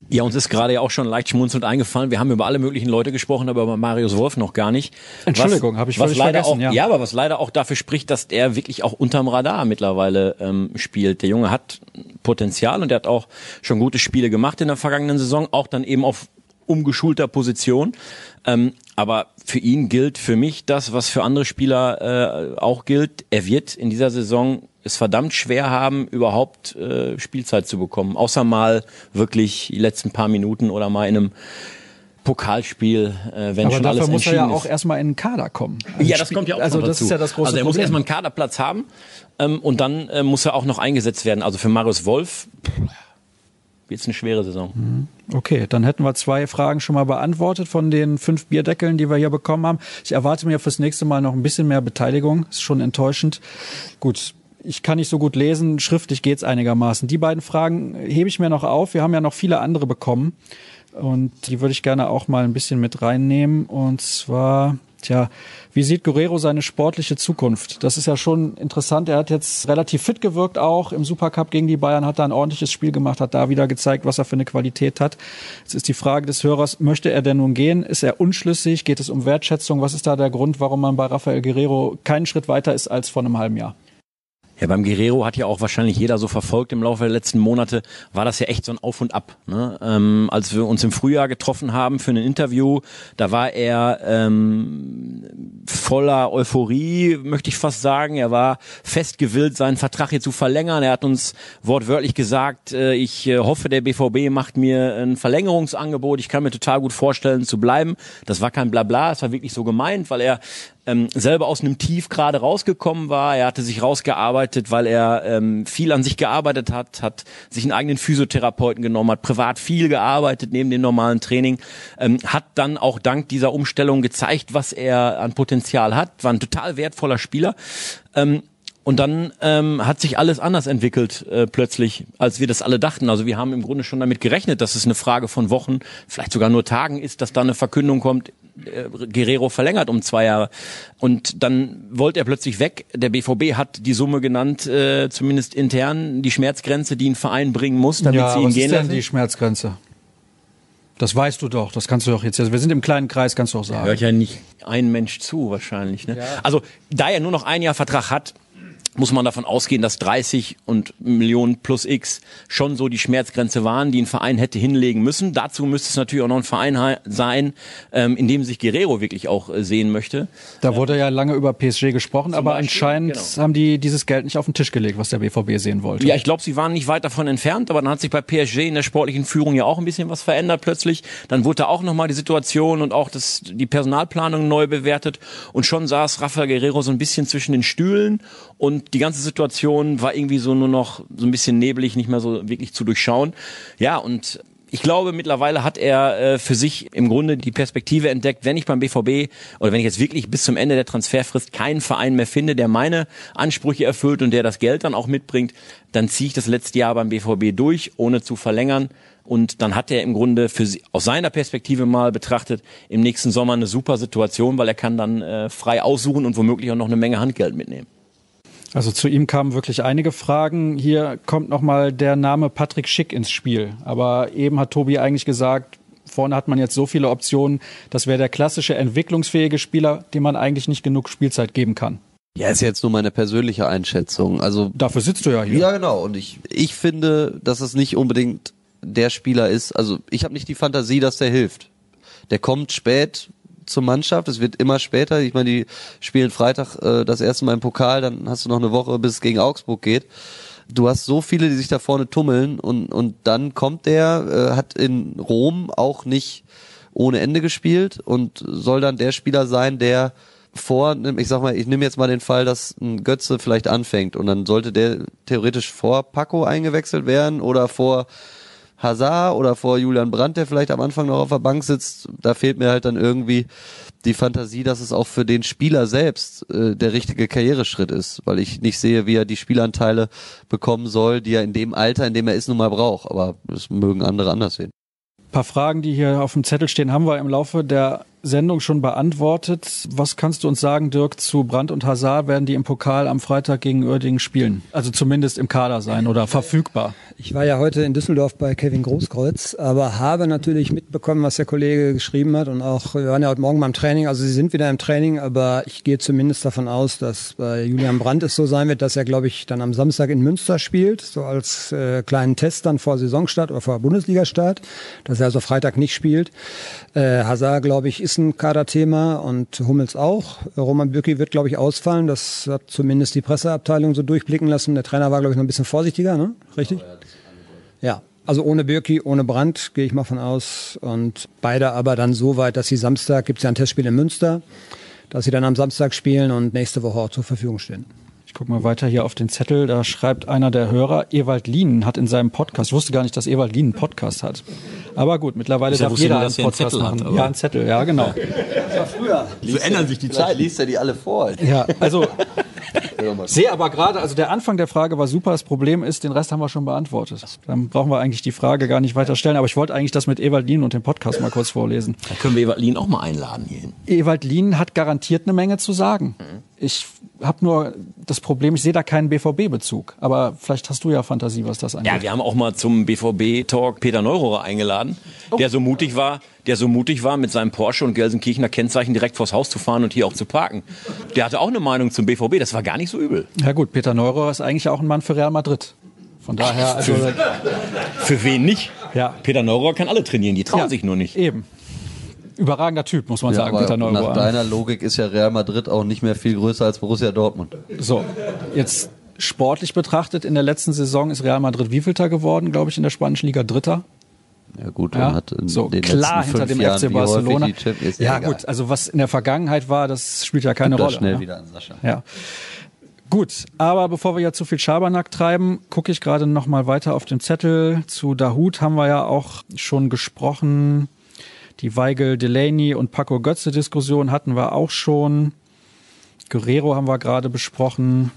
Ja, uns ist gerade ja auch schon leicht schmunzelnd eingefallen. Wir haben über alle möglichen Leute gesprochen, aber über Marius Wolf noch gar nicht. Entschuldigung, habe ich was leider vergessen. Auch, ja. aber was leider auch dafür spricht, dass der wirklich auch unterm Radar mittlerweile ähm, spielt. Der Junge hat Potenzial und er hat auch schon gute Spiele gemacht in der vergangenen Saison, auch dann eben auf umgeschulter Position. Ähm, aber für ihn gilt für mich das, was für andere Spieler äh, auch gilt. Er wird in dieser Saison es verdammt schwer haben, überhaupt äh, Spielzeit zu bekommen. Außer mal wirklich die letzten paar Minuten oder mal in einem Pokalspiel, äh, wenn Aber schon dafür alles muss er ja entschieden auch ist. erstmal in den Kader kommen. Ja, das kommt ja auch Also das dazu. ist ja das große Also er muss Problem. erstmal einen Kaderplatz haben ähm, und dann äh, muss er auch noch eingesetzt werden. Also für Marius Wolf wird es eine schwere Saison. Okay, dann hätten wir zwei Fragen schon mal beantwortet von den fünf Bierdeckeln, die wir hier bekommen haben. Ich erwarte mir fürs nächste Mal noch ein bisschen mehr Beteiligung. Ist schon enttäuschend. Gut. Ich kann nicht so gut lesen, schriftlich geht's einigermaßen. Die beiden Fragen hebe ich mir noch auf. Wir haben ja noch viele andere bekommen. Und die würde ich gerne auch mal ein bisschen mit reinnehmen. Und zwar, tja, wie sieht Guerrero seine sportliche Zukunft? Das ist ja schon interessant. Er hat jetzt relativ fit gewirkt auch im Supercup gegen die Bayern, hat da ein ordentliches Spiel gemacht, hat da wieder gezeigt, was er für eine Qualität hat. Jetzt ist die Frage des Hörers, möchte er denn nun gehen? Ist er unschlüssig? Geht es um Wertschätzung? Was ist da der Grund, warum man bei Rafael Guerrero keinen Schritt weiter ist als vor einem halben Jahr? Ja, beim Guerrero hat ja auch wahrscheinlich jeder so verfolgt im Laufe der letzten Monate, war das ja echt so ein Auf und Ab. Ne? Ähm, als wir uns im Frühjahr getroffen haben für ein Interview, da war er ähm, voller Euphorie, möchte ich fast sagen. Er war fest gewillt, seinen Vertrag hier zu verlängern. Er hat uns wortwörtlich gesagt, äh, ich äh, hoffe, der BVB macht mir ein Verlängerungsangebot. Ich kann mir total gut vorstellen, zu bleiben. Das war kein Blabla, es war wirklich so gemeint, weil er ähm, selber aus einem Tief gerade rausgekommen war. Er hatte sich rausgearbeitet, weil er ähm, viel an sich gearbeitet hat, hat sich einen eigenen Physiotherapeuten genommen, hat privat viel gearbeitet neben dem normalen Training, ähm, hat dann auch dank dieser Umstellung gezeigt, was er an Potenzial hat, war ein total wertvoller Spieler. Ähm, und dann ähm, hat sich alles anders entwickelt äh, plötzlich, als wir das alle dachten. Also wir haben im Grunde schon damit gerechnet, dass es eine Frage von Wochen, vielleicht sogar nur Tagen ist, dass da eine Verkündung kommt, Guerrero verlängert um zwei Jahre. Und dann wollte er plötzlich weg. Der BVB hat die Summe genannt, äh, zumindest intern, die Schmerzgrenze, die ein Verein bringen muss, damit ja, sie ihn was gehen ist denn lassen. die Schmerzgrenze? Das weißt du doch, das kannst du doch jetzt. Wir sind im kleinen Kreis, kannst du auch sagen. Hört ja nicht ein Mensch zu, wahrscheinlich. Ne? Also, da er nur noch ein Jahr Vertrag hat, muss man davon ausgehen, dass 30 und Millionen plus X schon so die Schmerzgrenze waren, die ein Verein hätte hinlegen müssen. Dazu müsste es natürlich auch noch ein Verein sein, ähm, in dem sich Guerrero wirklich auch äh, sehen möchte. Da wurde ja lange über PSG gesprochen, aber Beispiel, anscheinend genau. haben die dieses Geld nicht auf den Tisch gelegt, was der BVB sehen wollte. Ja, ich glaube, sie waren nicht weit davon entfernt, aber dann hat sich bei PSG in der sportlichen Führung ja auch ein bisschen was verändert plötzlich. Dann wurde da auch nochmal die Situation und auch das, die Personalplanung neu bewertet und schon saß Rafael Guerrero so ein bisschen zwischen den Stühlen und die ganze Situation war irgendwie so nur noch so ein bisschen neblig, nicht mehr so wirklich zu durchschauen. Ja, und ich glaube, mittlerweile hat er äh, für sich im Grunde die Perspektive entdeckt, wenn ich beim BVB oder wenn ich jetzt wirklich bis zum Ende der Transferfrist keinen Verein mehr finde, der meine Ansprüche erfüllt und der das Geld dann auch mitbringt, dann ziehe ich das letzte Jahr beim BVB durch, ohne zu verlängern. Und dann hat er im Grunde für aus seiner Perspektive mal betrachtet im nächsten Sommer eine super Situation, weil er kann dann äh, frei aussuchen und womöglich auch noch eine Menge Handgeld mitnehmen. Also zu ihm kamen wirklich einige Fragen. Hier kommt nochmal der Name Patrick Schick ins Spiel. Aber eben hat Tobi eigentlich gesagt, vorne hat man jetzt so viele Optionen. Das wäre der klassische entwicklungsfähige Spieler, dem man eigentlich nicht genug Spielzeit geben kann. Ja, ist jetzt nur meine persönliche Einschätzung. Also Dafür sitzt du ja hier. Ja, genau. Und ich, ich finde, dass es nicht unbedingt der Spieler ist. Also ich habe nicht die Fantasie, dass der hilft. Der kommt spät zur Mannschaft. Es wird immer später. Ich meine, die spielen Freitag äh, das erste Mal im Pokal, dann hast du noch eine Woche, bis es gegen Augsburg geht. Du hast so viele, die sich da vorne tummeln und, und dann kommt der, äh, hat in Rom auch nicht ohne Ende gespielt und soll dann der Spieler sein, der vor, ich sag mal, ich nehme jetzt mal den Fall, dass ein Götze vielleicht anfängt und dann sollte der theoretisch vor Paco eingewechselt werden oder vor Hazard oder vor Julian Brandt, der vielleicht am Anfang noch auf der Bank sitzt. Da fehlt mir halt dann irgendwie die Fantasie, dass es auch für den Spieler selbst äh, der richtige Karriereschritt ist, weil ich nicht sehe, wie er die Spielanteile bekommen soll, die er in dem Alter, in dem er ist, nun mal braucht. Aber das mögen andere anders sehen. Ein paar Fragen, die hier auf dem Zettel stehen, haben wir im Laufe der Sendung schon beantwortet. Was kannst du uns sagen, Dirk, zu Brandt und Hazard? Werden die im Pokal am Freitag gegen Uerdingen spielen? Also zumindest im Kader sein oder verfügbar? Ich war ja heute in Düsseldorf bei Kevin Großkreuz, aber habe natürlich mitbekommen, was der Kollege geschrieben hat und auch, wir waren ja heute Morgen beim Training, also sie sind wieder im Training, aber ich gehe zumindest davon aus, dass bei Julian Brandt es so sein wird, dass er, glaube ich, dann am Samstag in Münster spielt, so als äh, kleinen Test dann vor Saisonstart oder vor Bundesligastart, dass er also Freitag nicht spielt. Äh, Hazard, glaube ich, ist ein Kaderthema und Hummels auch. Roman Bürki wird, glaube ich, ausfallen. Das hat zumindest die Presseabteilung so durchblicken lassen. Der Trainer war, glaube ich, noch ein bisschen vorsichtiger, ne? Richtig? Ja. Also ohne Birki, ohne Brand, gehe ich mal von aus. Und beide aber dann so weit, dass sie Samstag, gibt es ja ein Testspiel in Münster, dass sie dann am Samstag spielen und nächste Woche auch zur Verfügung stehen. Ich gucke mal weiter hier auf den Zettel. Da schreibt einer der Hörer, Ewald Lienen hat in seinem Podcast, ich wusste gar nicht, dass Ewald Lienen einen Podcast hat. Aber gut, mittlerweile darf jeder nur, einen einen Podcast Zettel hat, machen. aber- ja, einen Zettel, ja, genau. So ändern sich die Vielleicht liest er die alle vor. Ja, also sehe aber gerade, also der Anfang der Frage war super. Das Problem ist, den Rest haben wir schon beantwortet. Dann brauchen wir eigentlich die Frage gar nicht weiter stellen. Aber ich wollte eigentlich das mit Ewald Lienen und dem Podcast mal kurz vorlesen. Da können wir Evalin auch mal einladen hierhin. Ewald Lien hat garantiert eine Menge zu sagen. Ich habe nur das Problem, ich sehe da keinen BVB-Bezug. Aber vielleicht hast du ja Fantasie, was das angeht. Ja, wir haben auch mal zum BVB-Talk Peter Neurohrer eingeladen, der so mutig war, der so mutig war, mit seinem Porsche und Gelsenkirchener Kennzeichen direkt vors Haus zu fahren und hier auch zu parken. Der hatte auch eine Meinung zum BVB, das war gar nicht so übel. ja gut, Peter Neurer ist eigentlich auch ein Mann für Real Madrid. Von daher, also, Für wen nicht? Ja. Peter Neurohrer kann alle trainieren, die trauen ja, sich nur nicht. Eben. Überragender Typ, muss man Ja, sagen, Peter nach Neurer. deiner Logik ist ja Real Madrid auch nicht mehr viel größer als Borussia Dortmund. So, jetzt sportlich betrachtet, in der letzten Saison ist Real Madrid wievielter geworden, glaube ich, in der spanischen Liga Dritter. Ja gut, Ja, hat in so den klar letzten hinter fünf dem Jahren FC Barcelona. Ja, egal. gut, also was in der Vergangenheit war, das spielt ja keine Da Rolle. schnell ne? wieder an Sascha. Ja. Gut, aber bevor wir ja zu viel Schabernack treiben, gucke ich gerade noch mal weiter auf den Zettel. Zu Dahut haben wir ja auch schon gesprochen. Die Weigel, Delaney und Paco Götze Diskussion hatten wir auch schon. Guerrero haben wir gerade besprochen.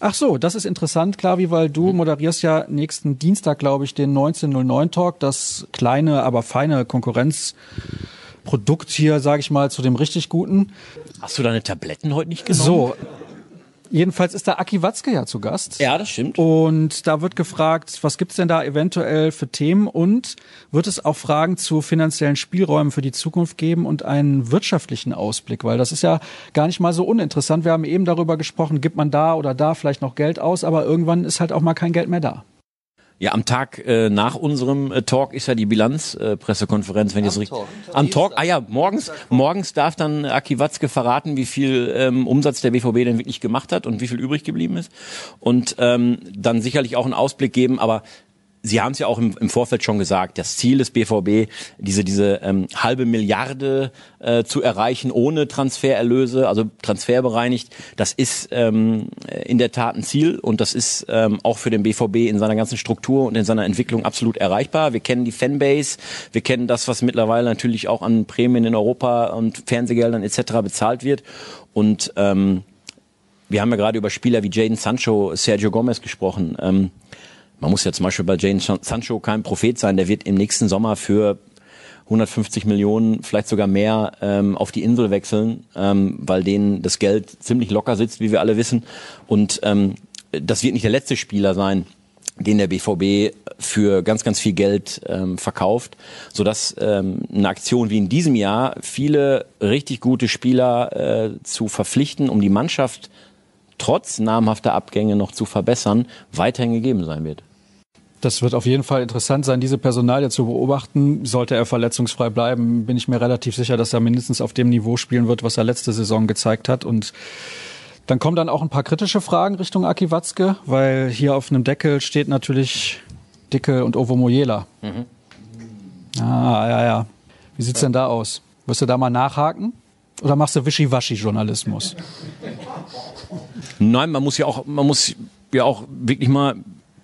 Ach so, das ist interessant, Klavi, weil du moderierst ja nächsten Dienstag, glaube ich, den 1909 Talk, das kleine, aber feine Konkurrenzprodukt hier, sage ich mal, zu dem richtig guten. Hast du deine Tabletten heute nicht genommen? So, jedenfalls ist da Aki Watzke ja zu Gast. Ja, das stimmt. Und da wird gefragt, was gibt's denn da eventuell für Themen und wird es auch Fragen zu finanziellen Spielräumen für die Zukunft geben und einen wirtschaftlichen Ausblick, weil das ist ja gar nicht mal so uninteressant. Wir haben eben darüber gesprochen, gibt man da oder da vielleicht noch Geld aus, aber irgendwann ist halt auch mal kein Geld mehr da. Ja, am Tag äh, nach unserem äh, Talk ist ja die Bilanzpressekonferenz, äh, Pressekonferenz, wenn ich das richtig. Am Talk. Ah ja, morgens, morgens darf dann Aki Watzke verraten, wie viel ähm, Umsatz der BVB denn wirklich gemacht hat und wie viel übrig geblieben ist. Und ähm, dann sicherlich auch einen Ausblick geben, aber Sie haben es ja auch im, im Vorfeld schon gesagt, das Ziel des BVB, diese, diese ähm, halbe Milliarde äh, zu erreichen ohne Transfererlöse, also transferbereinigt, das ist ähm, in der Tat ein Ziel und das ist ähm, auch für den BVB in seiner ganzen Struktur und in seiner Entwicklung absolut erreichbar. Wir kennen die Fanbase, wir kennen das, was mittlerweile natürlich auch an Prämien in Europa und Fernsehgeldern etc. bezahlt wird. Und ähm, wir haben ja gerade über Spieler wie Jaden Sancho, Sergio Gomez gesprochen. Ähm, man muss ja zum Beispiel bei Jane Sancho kein Prophet sein, der wird im nächsten Sommer für 150 Millionen, vielleicht sogar mehr, ähm, auf die Insel wechseln, ähm, weil denen das Geld ziemlich locker sitzt, wie wir alle wissen. Und ähm, das wird nicht der letzte Spieler sein, den der BVB für ganz, ganz viel Geld ähm, verkauft, sodass ähm, eine Aktion wie in diesem Jahr viele richtig gute Spieler äh, zu verpflichten, um die Mannschaft trotz namhafter Abgänge noch zu verbessern, weiterhin gegeben sein wird. Das wird auf jeden Fall interessant sein, diese Personalie zu beobachten. Sollte er verletzungsfrei bleiben, bin ich mir relativ sicher, dass er mindestens auf dem Niveau spielen wird, was er letzte Saison gezeigt hat. Und dann kommen dann auch ein paar kritische Fragen Richtung Aki Watzke, weil hier auf einem Deckel steht natürlich Dicke und Ovo Mojela. Mhm. Ah, ja, ja. Wie sieht's denn da aus? Wirst du da mal nachhaken? Oder machst du Wischiwaschi-Journalismus? Nein, man muss ja auch, man muss ja auch wirklich mal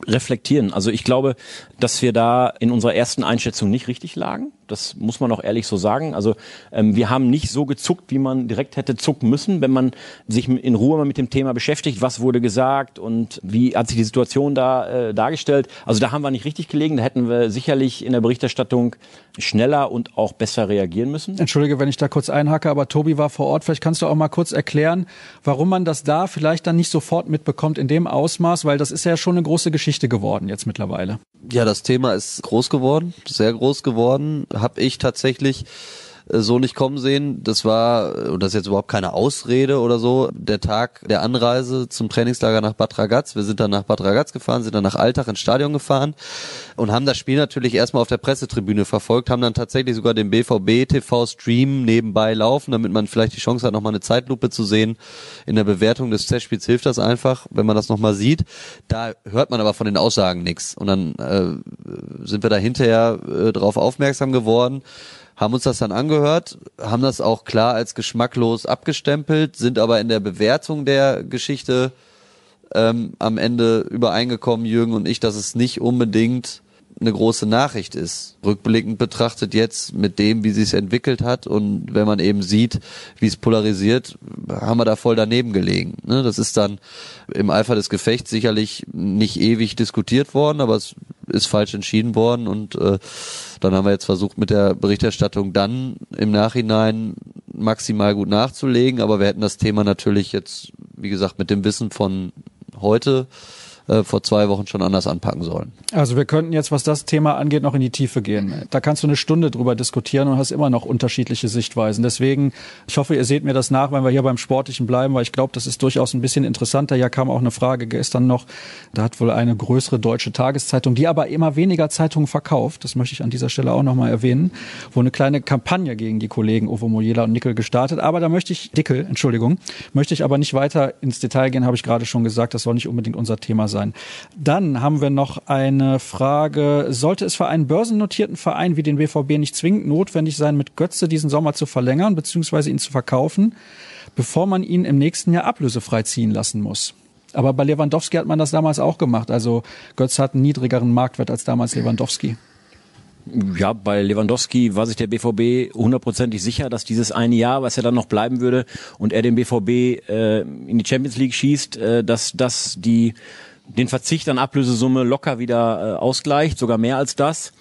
reflektieren. Also ich glaube, dass wir da in unserer ersten Einschätzung nicht richtig lagen. Das muss man auch ehrlich so sagen. Also ähm, wir haben nicht so gezuckt, wie man direkt hätte zucken müssen, wenn man sich in Ruhe mal mit dem Thema beschäftigt, was wurde gesagt und wie hat sich die Situation da äh, dargestellt. Also da haben wir nicht richtig gelegen. Da hätten wir sicherlich in der Berichterstattung schneller und auch besser reagieren müssen. Entschuldige, wenn ich da kurz einhacke, aber Tobi war vor Ort. Vielleicht kannst du auch mal kurz erklären, warum man das da vielleicht dann nicht sofort mitbekommt in dem Ausmaß, weil das ist ja schon eine große Geschichte geworden jetzt mittlerweile. Ja, das Thema ist groß geworden, sehr groß geworden. Hab ich tatsächlich so nicht kommen sehen. Das war, und das ist jetzt überhaupt keine Ausrede oder so, der Tag der Anreise zum Trainingslager nach Bad Ragaz. Wir sind dann nach Bad Ragaz gefahren, sind dann nach Altach ins Stadion gefahren und haben das Spiel natürlich erstmal auf der Pressetribüne verfolgt, haben dann tatsächlich sogar den BVB TV Stream nebenbei laufen, damit man vielleicht die Chance hat, nochmal eine Zeitlupe zu sehen. In der Bewertung des Testspiels hilft das einfach, wenn man das nochmal sieht. Da hört man aber von den Aussagen nichts. Und dann äh, sind wir da hinterher äh, drauf aufmerksam geworden haben uns das dann angehört, haben das auch klar als geschmacklos abgestempelt, sind aber in der Bewertung der Geschichte ähm, am Ende übereingekommen, Jürgen und ich, dass es nicht unbedingt eine große Nachricht ist. Rückblickend betrachtet jetzt mit dem, wie sie es entwickelt hat und wenn man eben sieht, wie es polarisiert, haben wir da voll daneben gelegen. Ne? Das ist dann im Eifer des Gefechts sicherlich nicht ewig diskutiert worden, aber es ist falsch entschieden worden und äh, dann haben wir jetzt versucht mit der Berichterstattung dann im Nachhinein maximal gut nachzulegen, aber wir hätten das Thema natürlich jetzt, wie gesagt, mit dem Wissen von heute äh, vor zwei Wochen schon anders anpacken sollen. Also wir könnten jetzt, was das Thema angeht, noch in die Tiefe gehen. Da kannst du eine Stunde drüber diskutieren und hast immer noch unterschiedliche Sichtweisen. Deswegen, ich hoffe, ihr seht mir das nach, wenn wir hier beim Sportlichen bleiben, weil ich glaube, das ist durchaus ein bisschen interessanter. Ja, kam auch eine Frage gestern noch. Da hat wohl eine größere deutsche Tageszeitung, die aber immer weniger Zeitungen verkauft, das möchte ich an dieser Stelle auch nochmal erwähnen, wo eine kleine Kampagne gegen die Kollegen Ovo Mojela und Nickel gestartet. Aber da möchte ich, Dickel, Entschuldigung, möchte ich aber nicht weiter ins Detail gehen, habe ich gerade schon gesagt. Das soll nicht unbedingt unser Thema sein sein. Dann haben wir noch eine Frage. Sollte es für einen börsennotierten Verein wie den BVB nicht zwingend notwendig sein, mit Götze diesen Sommer zu verlängern bzw. ihn zu verkaufen, bevor man ihn im nächsten Jahr ablösefrei ziehen lassen muss? Aber bei Lewandowski hat man das damals auch gemacht. Also Götze hat einen niedrigeren Marktwert als damals Lewandowski. Ja, bei Lewandowski war sich der BVB hundertprozentig sicher, dass dieses eine Jahr, was er dann noch bleiben würde und er den BVB äh, in die Champions League schießt, äh, dass das die den Verzicht an Ablösesumme locker wieder äh, ausgleicht, sogar mehr als das.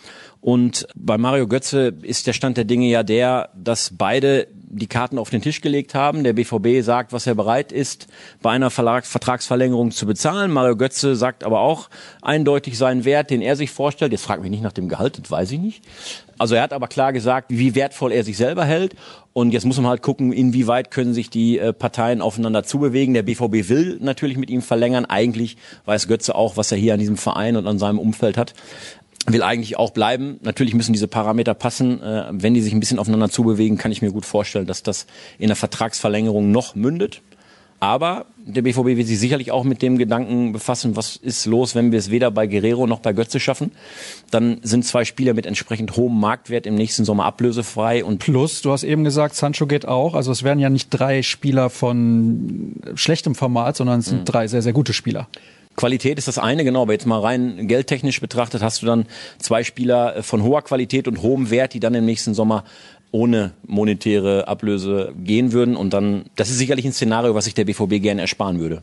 Und bei Mario Götze ist der Stand der Dinge ja der, dass beide die Karten auf den Tisch gelegt haben. Der BVB sagt, was er bereit ist, bei einer Verlag Vertragsverlängerung zu bezahlen. Mario Götze sagt aber auch eindeutig seinen Wert, den er sich vorstellt. Jetzt fragt mich nicht nach dem Gehalt, das weiß ich nicht. Also er hat aber klar gesagt, wie wertvoll er sich selber hält. Und jetzt muss man halt gucken, inwieweit können sich die äh, Parteien aufeinander zubewegen. Der BVB will natürlich mit ihm verlängern. Eigentlich weiß Götze auch, was er hier an diesem Verein und an seinem Umfeld hat will eigentlich auch bleiben. Natürlich müssen diese Parameter passen. Äh, wenn die sich ein bisschen aufeinander zubewegen, kann ich mir gut vorstellen, dass das in der Vertragsverlängerung noch mündet. Aber der BVB wird sich sicherlich auch mit dem Gedanken befassen, was ist los, wenn wir es weder bei Guerrero noch bei Götze schaffen. Dann sind zwei Spieler mit entsprechend hohem Marktwert im nächsten Sommer ablösefrei. Und Plus, du hast eben gesagt, Sancho geht auch. Also es werden ja nicht drei Spieler von schlechtem Format, sondern es sind mhm. drei sehr, sehr gute Spieler. Qualität ist das eine, genau, aber jetzt mal rein geldtechnisch betrachtet hast du dann zwei Spieler äh, von hoher Qualität und hohem Wert, die dann im nächsten Sommer ohne monetäre Ablöse gehen würden. Und dann, das ist sicherlich ein Szenario, was sich der BVB gerne ersparen würde.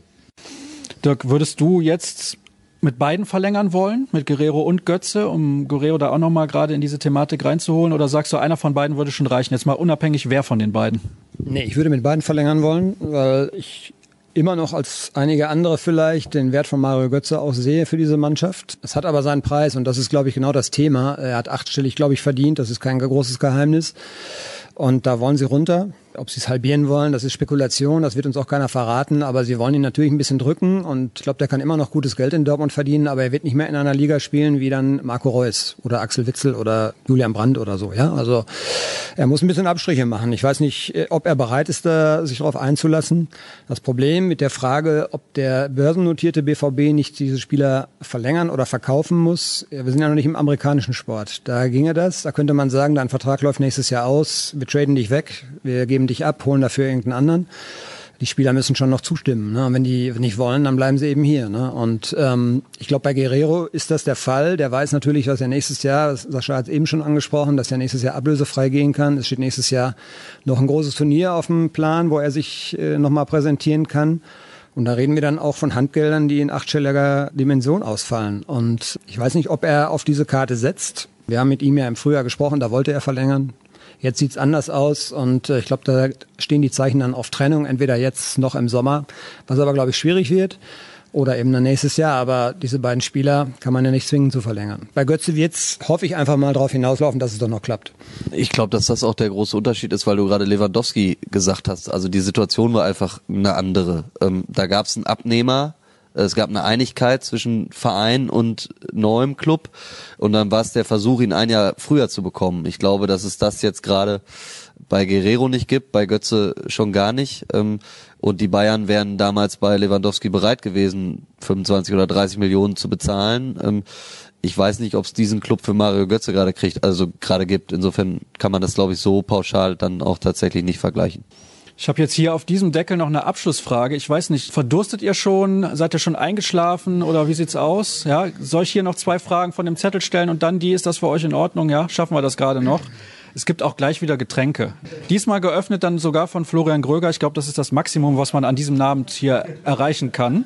Dirk, würdest du jetzt mit beiden verlängern wollen, mit Guerrero und Götze, um Guerrero da auch nochmal gerade in diese Thematik reinzuholen? Oder sagst du, einer von beiden würde schon reichen? Jetzt mal unabhängig, wer von den beiden? Nee, ich würde mit beiden verlängern wollen, weil ich immer noch als einige andere vielleicht den Wert von Mario Götze auch sehe für diese Mannschaft. Es hat aber seinen Preis und das ist, glaube ich, genau das Thema. Er hat achtstellig, glaube ich, verdient. Das ist kein großes Geheimnis. Und da wollen sie runter. Ob sie es halbieren wollen, das ist Spekulation, das wird uns auch keiner verraten, aber sie wollen ihn natürlich ein bisschen drücken und ich glaube, der kann immer noch gutes Geld in Dortmund verdienen, aber er wird nicht mehr in einer Liga spielen wie dann Marco Reus oder Axel Witzel oder Julian Brandt oder so, ja. Also er muss ein bisschen Abstriche machen. Ich weiß nicht, äh, ob er bereit ist, da sich darauf einzulassen. Das Problem mit der Frage, ob der börsennotierte BVB nicht diese Spieler verlängern oder verkaufen muss, wir sind ja noch nicht im amerikanischen Sport. Da ginge das, da könnte man sagen, dein Vertrag läuft nächstes Jahr aus, wir traden dich weg, wir geben dich ab, holen dafür irgendeinen anderen. Die Spieler müssen schon noch zustimmen. Ne? Wenn die nicht wollen, dann bleiben sie eben hier. Ne? Und ähm, ich glaube, bei Guerrero ist das der Fall. Der weiß natürlich, dass er nächstes Jahr, Sascha hat es eben schon angesprochen, dass er nächstes Jahr ablösefrei gehen kann. Es steht nächstes Jahr noch ein großes Turnier auf dem Plan, wo er sich äh, nochmal präsentieren kann. Und da reden wir dann auch von Handgeldern, die in achtstelliger Dimension ausfallen. Und ich weiß nicht, ob er auf diese Karte setzt. Wir haben mit ihm ja im Frühjahr gesprochen, da wollte er verlängern. Jetzt sieht's anders aus und äh, ich glaube, da stehen die Zeichen dann auf Trennung, entweder jetzt noch im Sommer, was aber, glaube ich, schwierig wird oder eben dann nächstes Jahr. Aber diese beiden Spieler kann man ja nicht zwingen zu verlängern. Bei Götze wird's, hoffe ich, einfach mal darauf hinauslaufen, dass es doch noch klappt. Ich glaube, dass das auch der große Unterschied ist, weil du gerade Lewandowski gesagt hast. Also die Situation war einfach eine andere. Ähm, da gab's einen Abnehmer, es gab eine Einigkeit zwischen Verein und neuem Club und dann war es der Versuch, ihn ein Jahr früher zu bekommen. Ich glaube, dass es das jetzt gerade bei Guerrero nicht gibt, bei Götze schon gar nicht. Ähm, und die Bayern wären damals bei Lewandowski bereit gewesen, 25 oder 30 Millionen zu bezahlen. Ähm, ich weiß nicht, ob es diesen Club für Mario Götze gerade kriegt, also gerade gibt. Insofern kann man das, glaube ich, so pauschal dann auch tatsächlich nicht vergleichen. Ich habe jetzt hier auf diesem Deckel noch eine Abschlussfrage. Ich weiß nicht, verdurstet ihr schon? Seid ihr schon eingeschlafen oder wie sieht's aus? Ja, soll ich hier noch zwei Fragen von dem Zettel stellen und dann die? Ist das für euch in Ordnung? Ja, schaffen wir das gerade noch? Es gibt auch gleich wieder Getränke. Diesmal geöffnet dann sogar von Florian Gröger. Ich glaube, das ist das Maximum, was man an diesem Abend hier erreichen kann.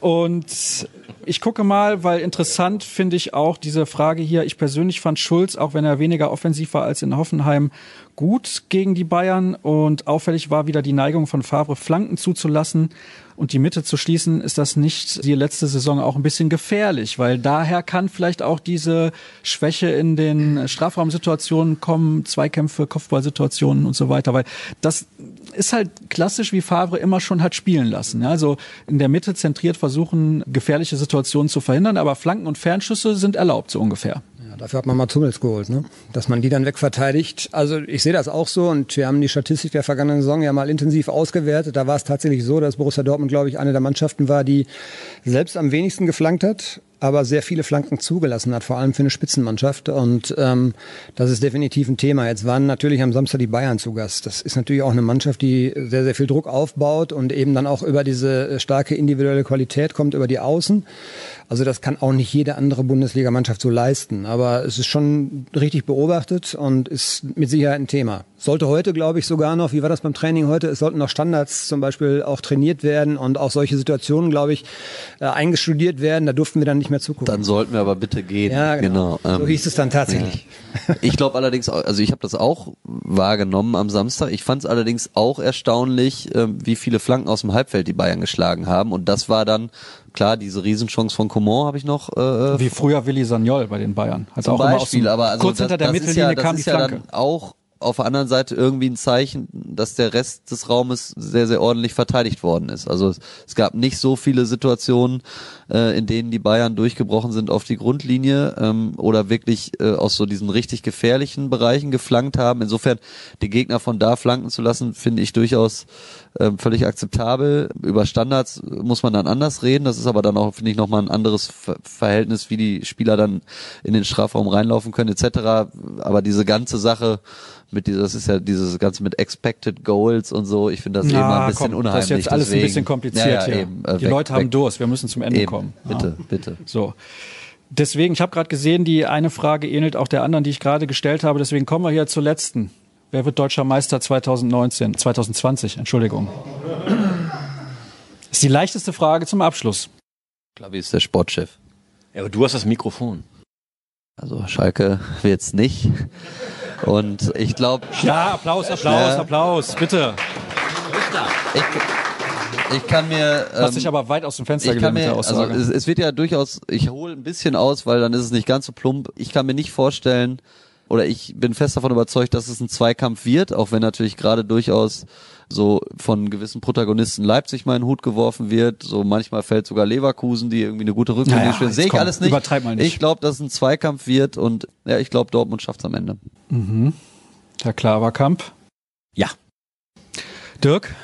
Und ich gucke mal, weil interessant finde ich auch diese Frage hier. Ich persönlich fand Schulz, auch wenn er weniger offensiv war als in Hoffenheim, gut gegen die Bayern und auffällig war wieder die Neigung von Favre, Flanken zuzulassen und die Mitte zu schließen. Ist das nicht die letzte Saison auch ein bisschen gefährlich? Weil daher kann vielleicht auch diese Schwäche in den Strafraumsituationen kommen, Zweikämpfe, Kopfballsituationen und so weiter. Weil das ist halt klassisch, wie Favre immer schon hat spielen lassen. Also in der Mitte zentriert versuchen, gefährliche Situationen zu verhindern, aber Flanken und Fernschüsse sind erlaubt, so ungefähr. Dafür hat man mal Tummels geholt, ne? dass man die dann wegverteidigt. Also ich sehe das auch so und wir haben die Statistik der vergangenen Saison ja mal intensiv ausgewertet. Da war es tatsächlich so, dass Borussia Dortmund, glaube ich, eine der Mannschaften war, die selbst am wenigsten geflankt hat aber sehr viele Flanken zugelassen hat, vor allem für eine Spitzenmannschaft. Und ähm, das ist definitiv ein Thema. Jetzt waren natürlich am Samstag die Bayern zu Gast. Das ist natürlich auch eine Mannschaft, die sehr, sehr viel Druck aufbaut und eben dann auch über diese starke individuelle Qualität kommt, über die Außen. Also das kann auch nicht jede andere Bundesligamannschaft so leisten. Aber es ist schon richtig beobachtet und ist mit Sicherheit ein Thema. Sollte heute, glaube ich, sogar noch, wie war das beim Training heute, es sollten noch Standards zum Beispiel auch trainiert werden und auch solche Situationen, glaube ich, äh, eingestudiert werden. Da durften wir dann nicht mehr zugucken. Dann sollten wir aber bitte gehen. Ja, genau. genau. So hieß es dann tatsächlich. Ja. Ich glaube allerdings, also ich habe das auch wahrgenommen am Samstag. Ich fand es allerdings auch erstaunlich, äh, wie viele Flanken aus dem Halbfeld die Bayern geschlagen haben. Und das war dann klar, diese Riesenchance von Coman habe ich noch. Äh, Wie früher Willi Sagnol bei den Bayern. Also auch Beispiel, dem, aber also kurz das, hinter der Mittellinie ja, kam die Flanke. Ja auch auf der anderen Seite irgendwie ein Zeichen, dass der Rest des Raumes sehr, sehr ordentlich verteidigt worden ist. Also es, es gab nicht so viele Situationen, äh, in denen die Bayern durchgebrochen sind auf die Grundlinie ähm, oder wirklich äh, aus so diesen richtig gefährlichen Bereichen geflankt haben. Insofern die Gegner von da flanken zu lassen, finde ich durchaus äh, völlig akzeptabel. Über Standards muss man dann anders reden. Das ist aber dann auch, finde ich, nochmal ein anderes Ver Verhältnis, wie die Spieler dann in den Strafraum reinlaufen können etc. Aber diese ganze Sache mit dieser, das ist ja dieses Ganze mit Expected Goals und so. Ich finde das Na, immer ein bisschen komm, unheimlich. Das ist jetzt alles deswegen. ein bisschen kompliziert ja, ja, hier. Eben, äh, die weg, Leute haben weg. Durst. Wir müssen zum Ende eben. kommen. Bitte, ja. bitte. So. Deswegen, ich habe gerade gesehen, die eine Frage ähnelt auch der anderen, die ich gerade gestellt habe. Deswegen kommen wir hier zur letzten. Wer wird deutscher Meister 2019, 2020, Entschuldigung. Das ist die leichteste Frage zum Abschluss. Klavi ist der Sportchef. Ja, aber du hast das Mikrofon. Also Schalke wird's nicht. Und ich glaube, Ja, Applaus, Applaus, Ja. Applaus, bitte. ich, ich kann mir. Hast ähm, dich aber weit aus dem Fenster ich kann mir, also es, es wird ja durchaus, ich hole ein bisschen aus, weil dann ist es nicht ganz so plump. Ich kann mir nicht vorstellen, oder ich bin fest davon überzeugt, dass es ein Zweikampf wird, auch wenn natürlich gerade durchaus so von gewissen Protagonisten Leipzig mal in den Hut geworfen wird. So manchmal fällt sogar Leverkusen, die irgendwie eine gute Rückrunde Naja, spielen. Sehe ich komm, alles nicht. übertreib mal nicht. Ich glaube, dass es ein Zweikampf wird und ja, ich glaube, Dortmund schafft's am Ende. Herr Klaverkamp. Ja. Dirk?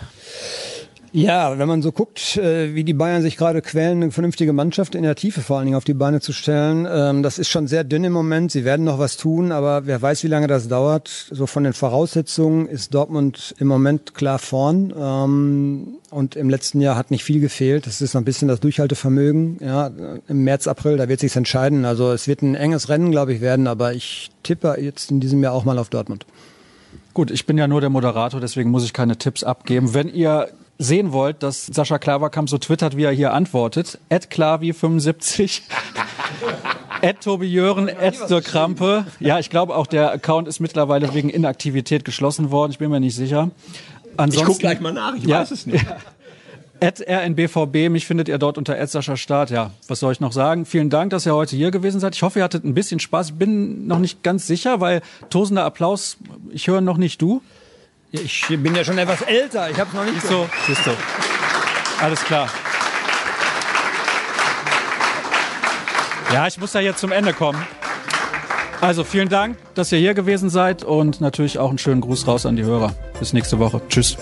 Ja, wenn man so guckt, äh, wie die Bayern sich gerade quälen, eine vernünftige Mannschaft in der Tiefe vor allen Dingen auf die Beine zu stellen, ähm, das ist schon sehr dünn im Moment. Sie werden noch was tun, aber wer weiß, wie lange das dauert. So von den Voraussetzungen ist Dortmund im Moment klar vorn. Ähm, und im letzten Jahr hat nicht viel gefehlt. Das ist so ein bisschen das Durchhaltevermögen. Ja, im März, April, da wird sich's entscheiden. Also es wird ein enges Rennen, glaube ich, werden, aber ich tippe jetzt in diesem Jahr auch mal auf Dortmund. Gut, ich bin ja nur der Moderator, deswegen muss ich keine Tipps abgeben. Wenn ihr sehen wollt, dass Sascha Klaverkamp so twittert, wie er hier antwortet, klavi75, Tobi Jören, Dirk Krampe. Ja, ich glaube auch der Account ist mittlerweile wegen Inaktivität geschlossen worden. Ich bin mir nicht sicher. Ansonsten, Ich guck gleich mal nach, ich Ja. weiß es nicht. At RNBVB, mich findet ihr dort unter Sascha Start. Ja, was soll ich noch sagen? Vielen Dank, dass ihr heute hier gewesen seid. Ich hoffe, ihr hattet ein bisschen Spaß. Ich bin noch nicht ganz sicher, weil tosender Applaus, ich höre noch nicht du. Ich bin ja schon etwas älter. Ich habe noch nicht So, siehst du. Alles klar. Ja, ich muss ja jetzt zum Ende kommen. Also vielen Dank, dass ihr hier gewesen seid und natürlich auch einen schönen Gruß raus an die Hörer. Bis nächste Woche. Tschüss.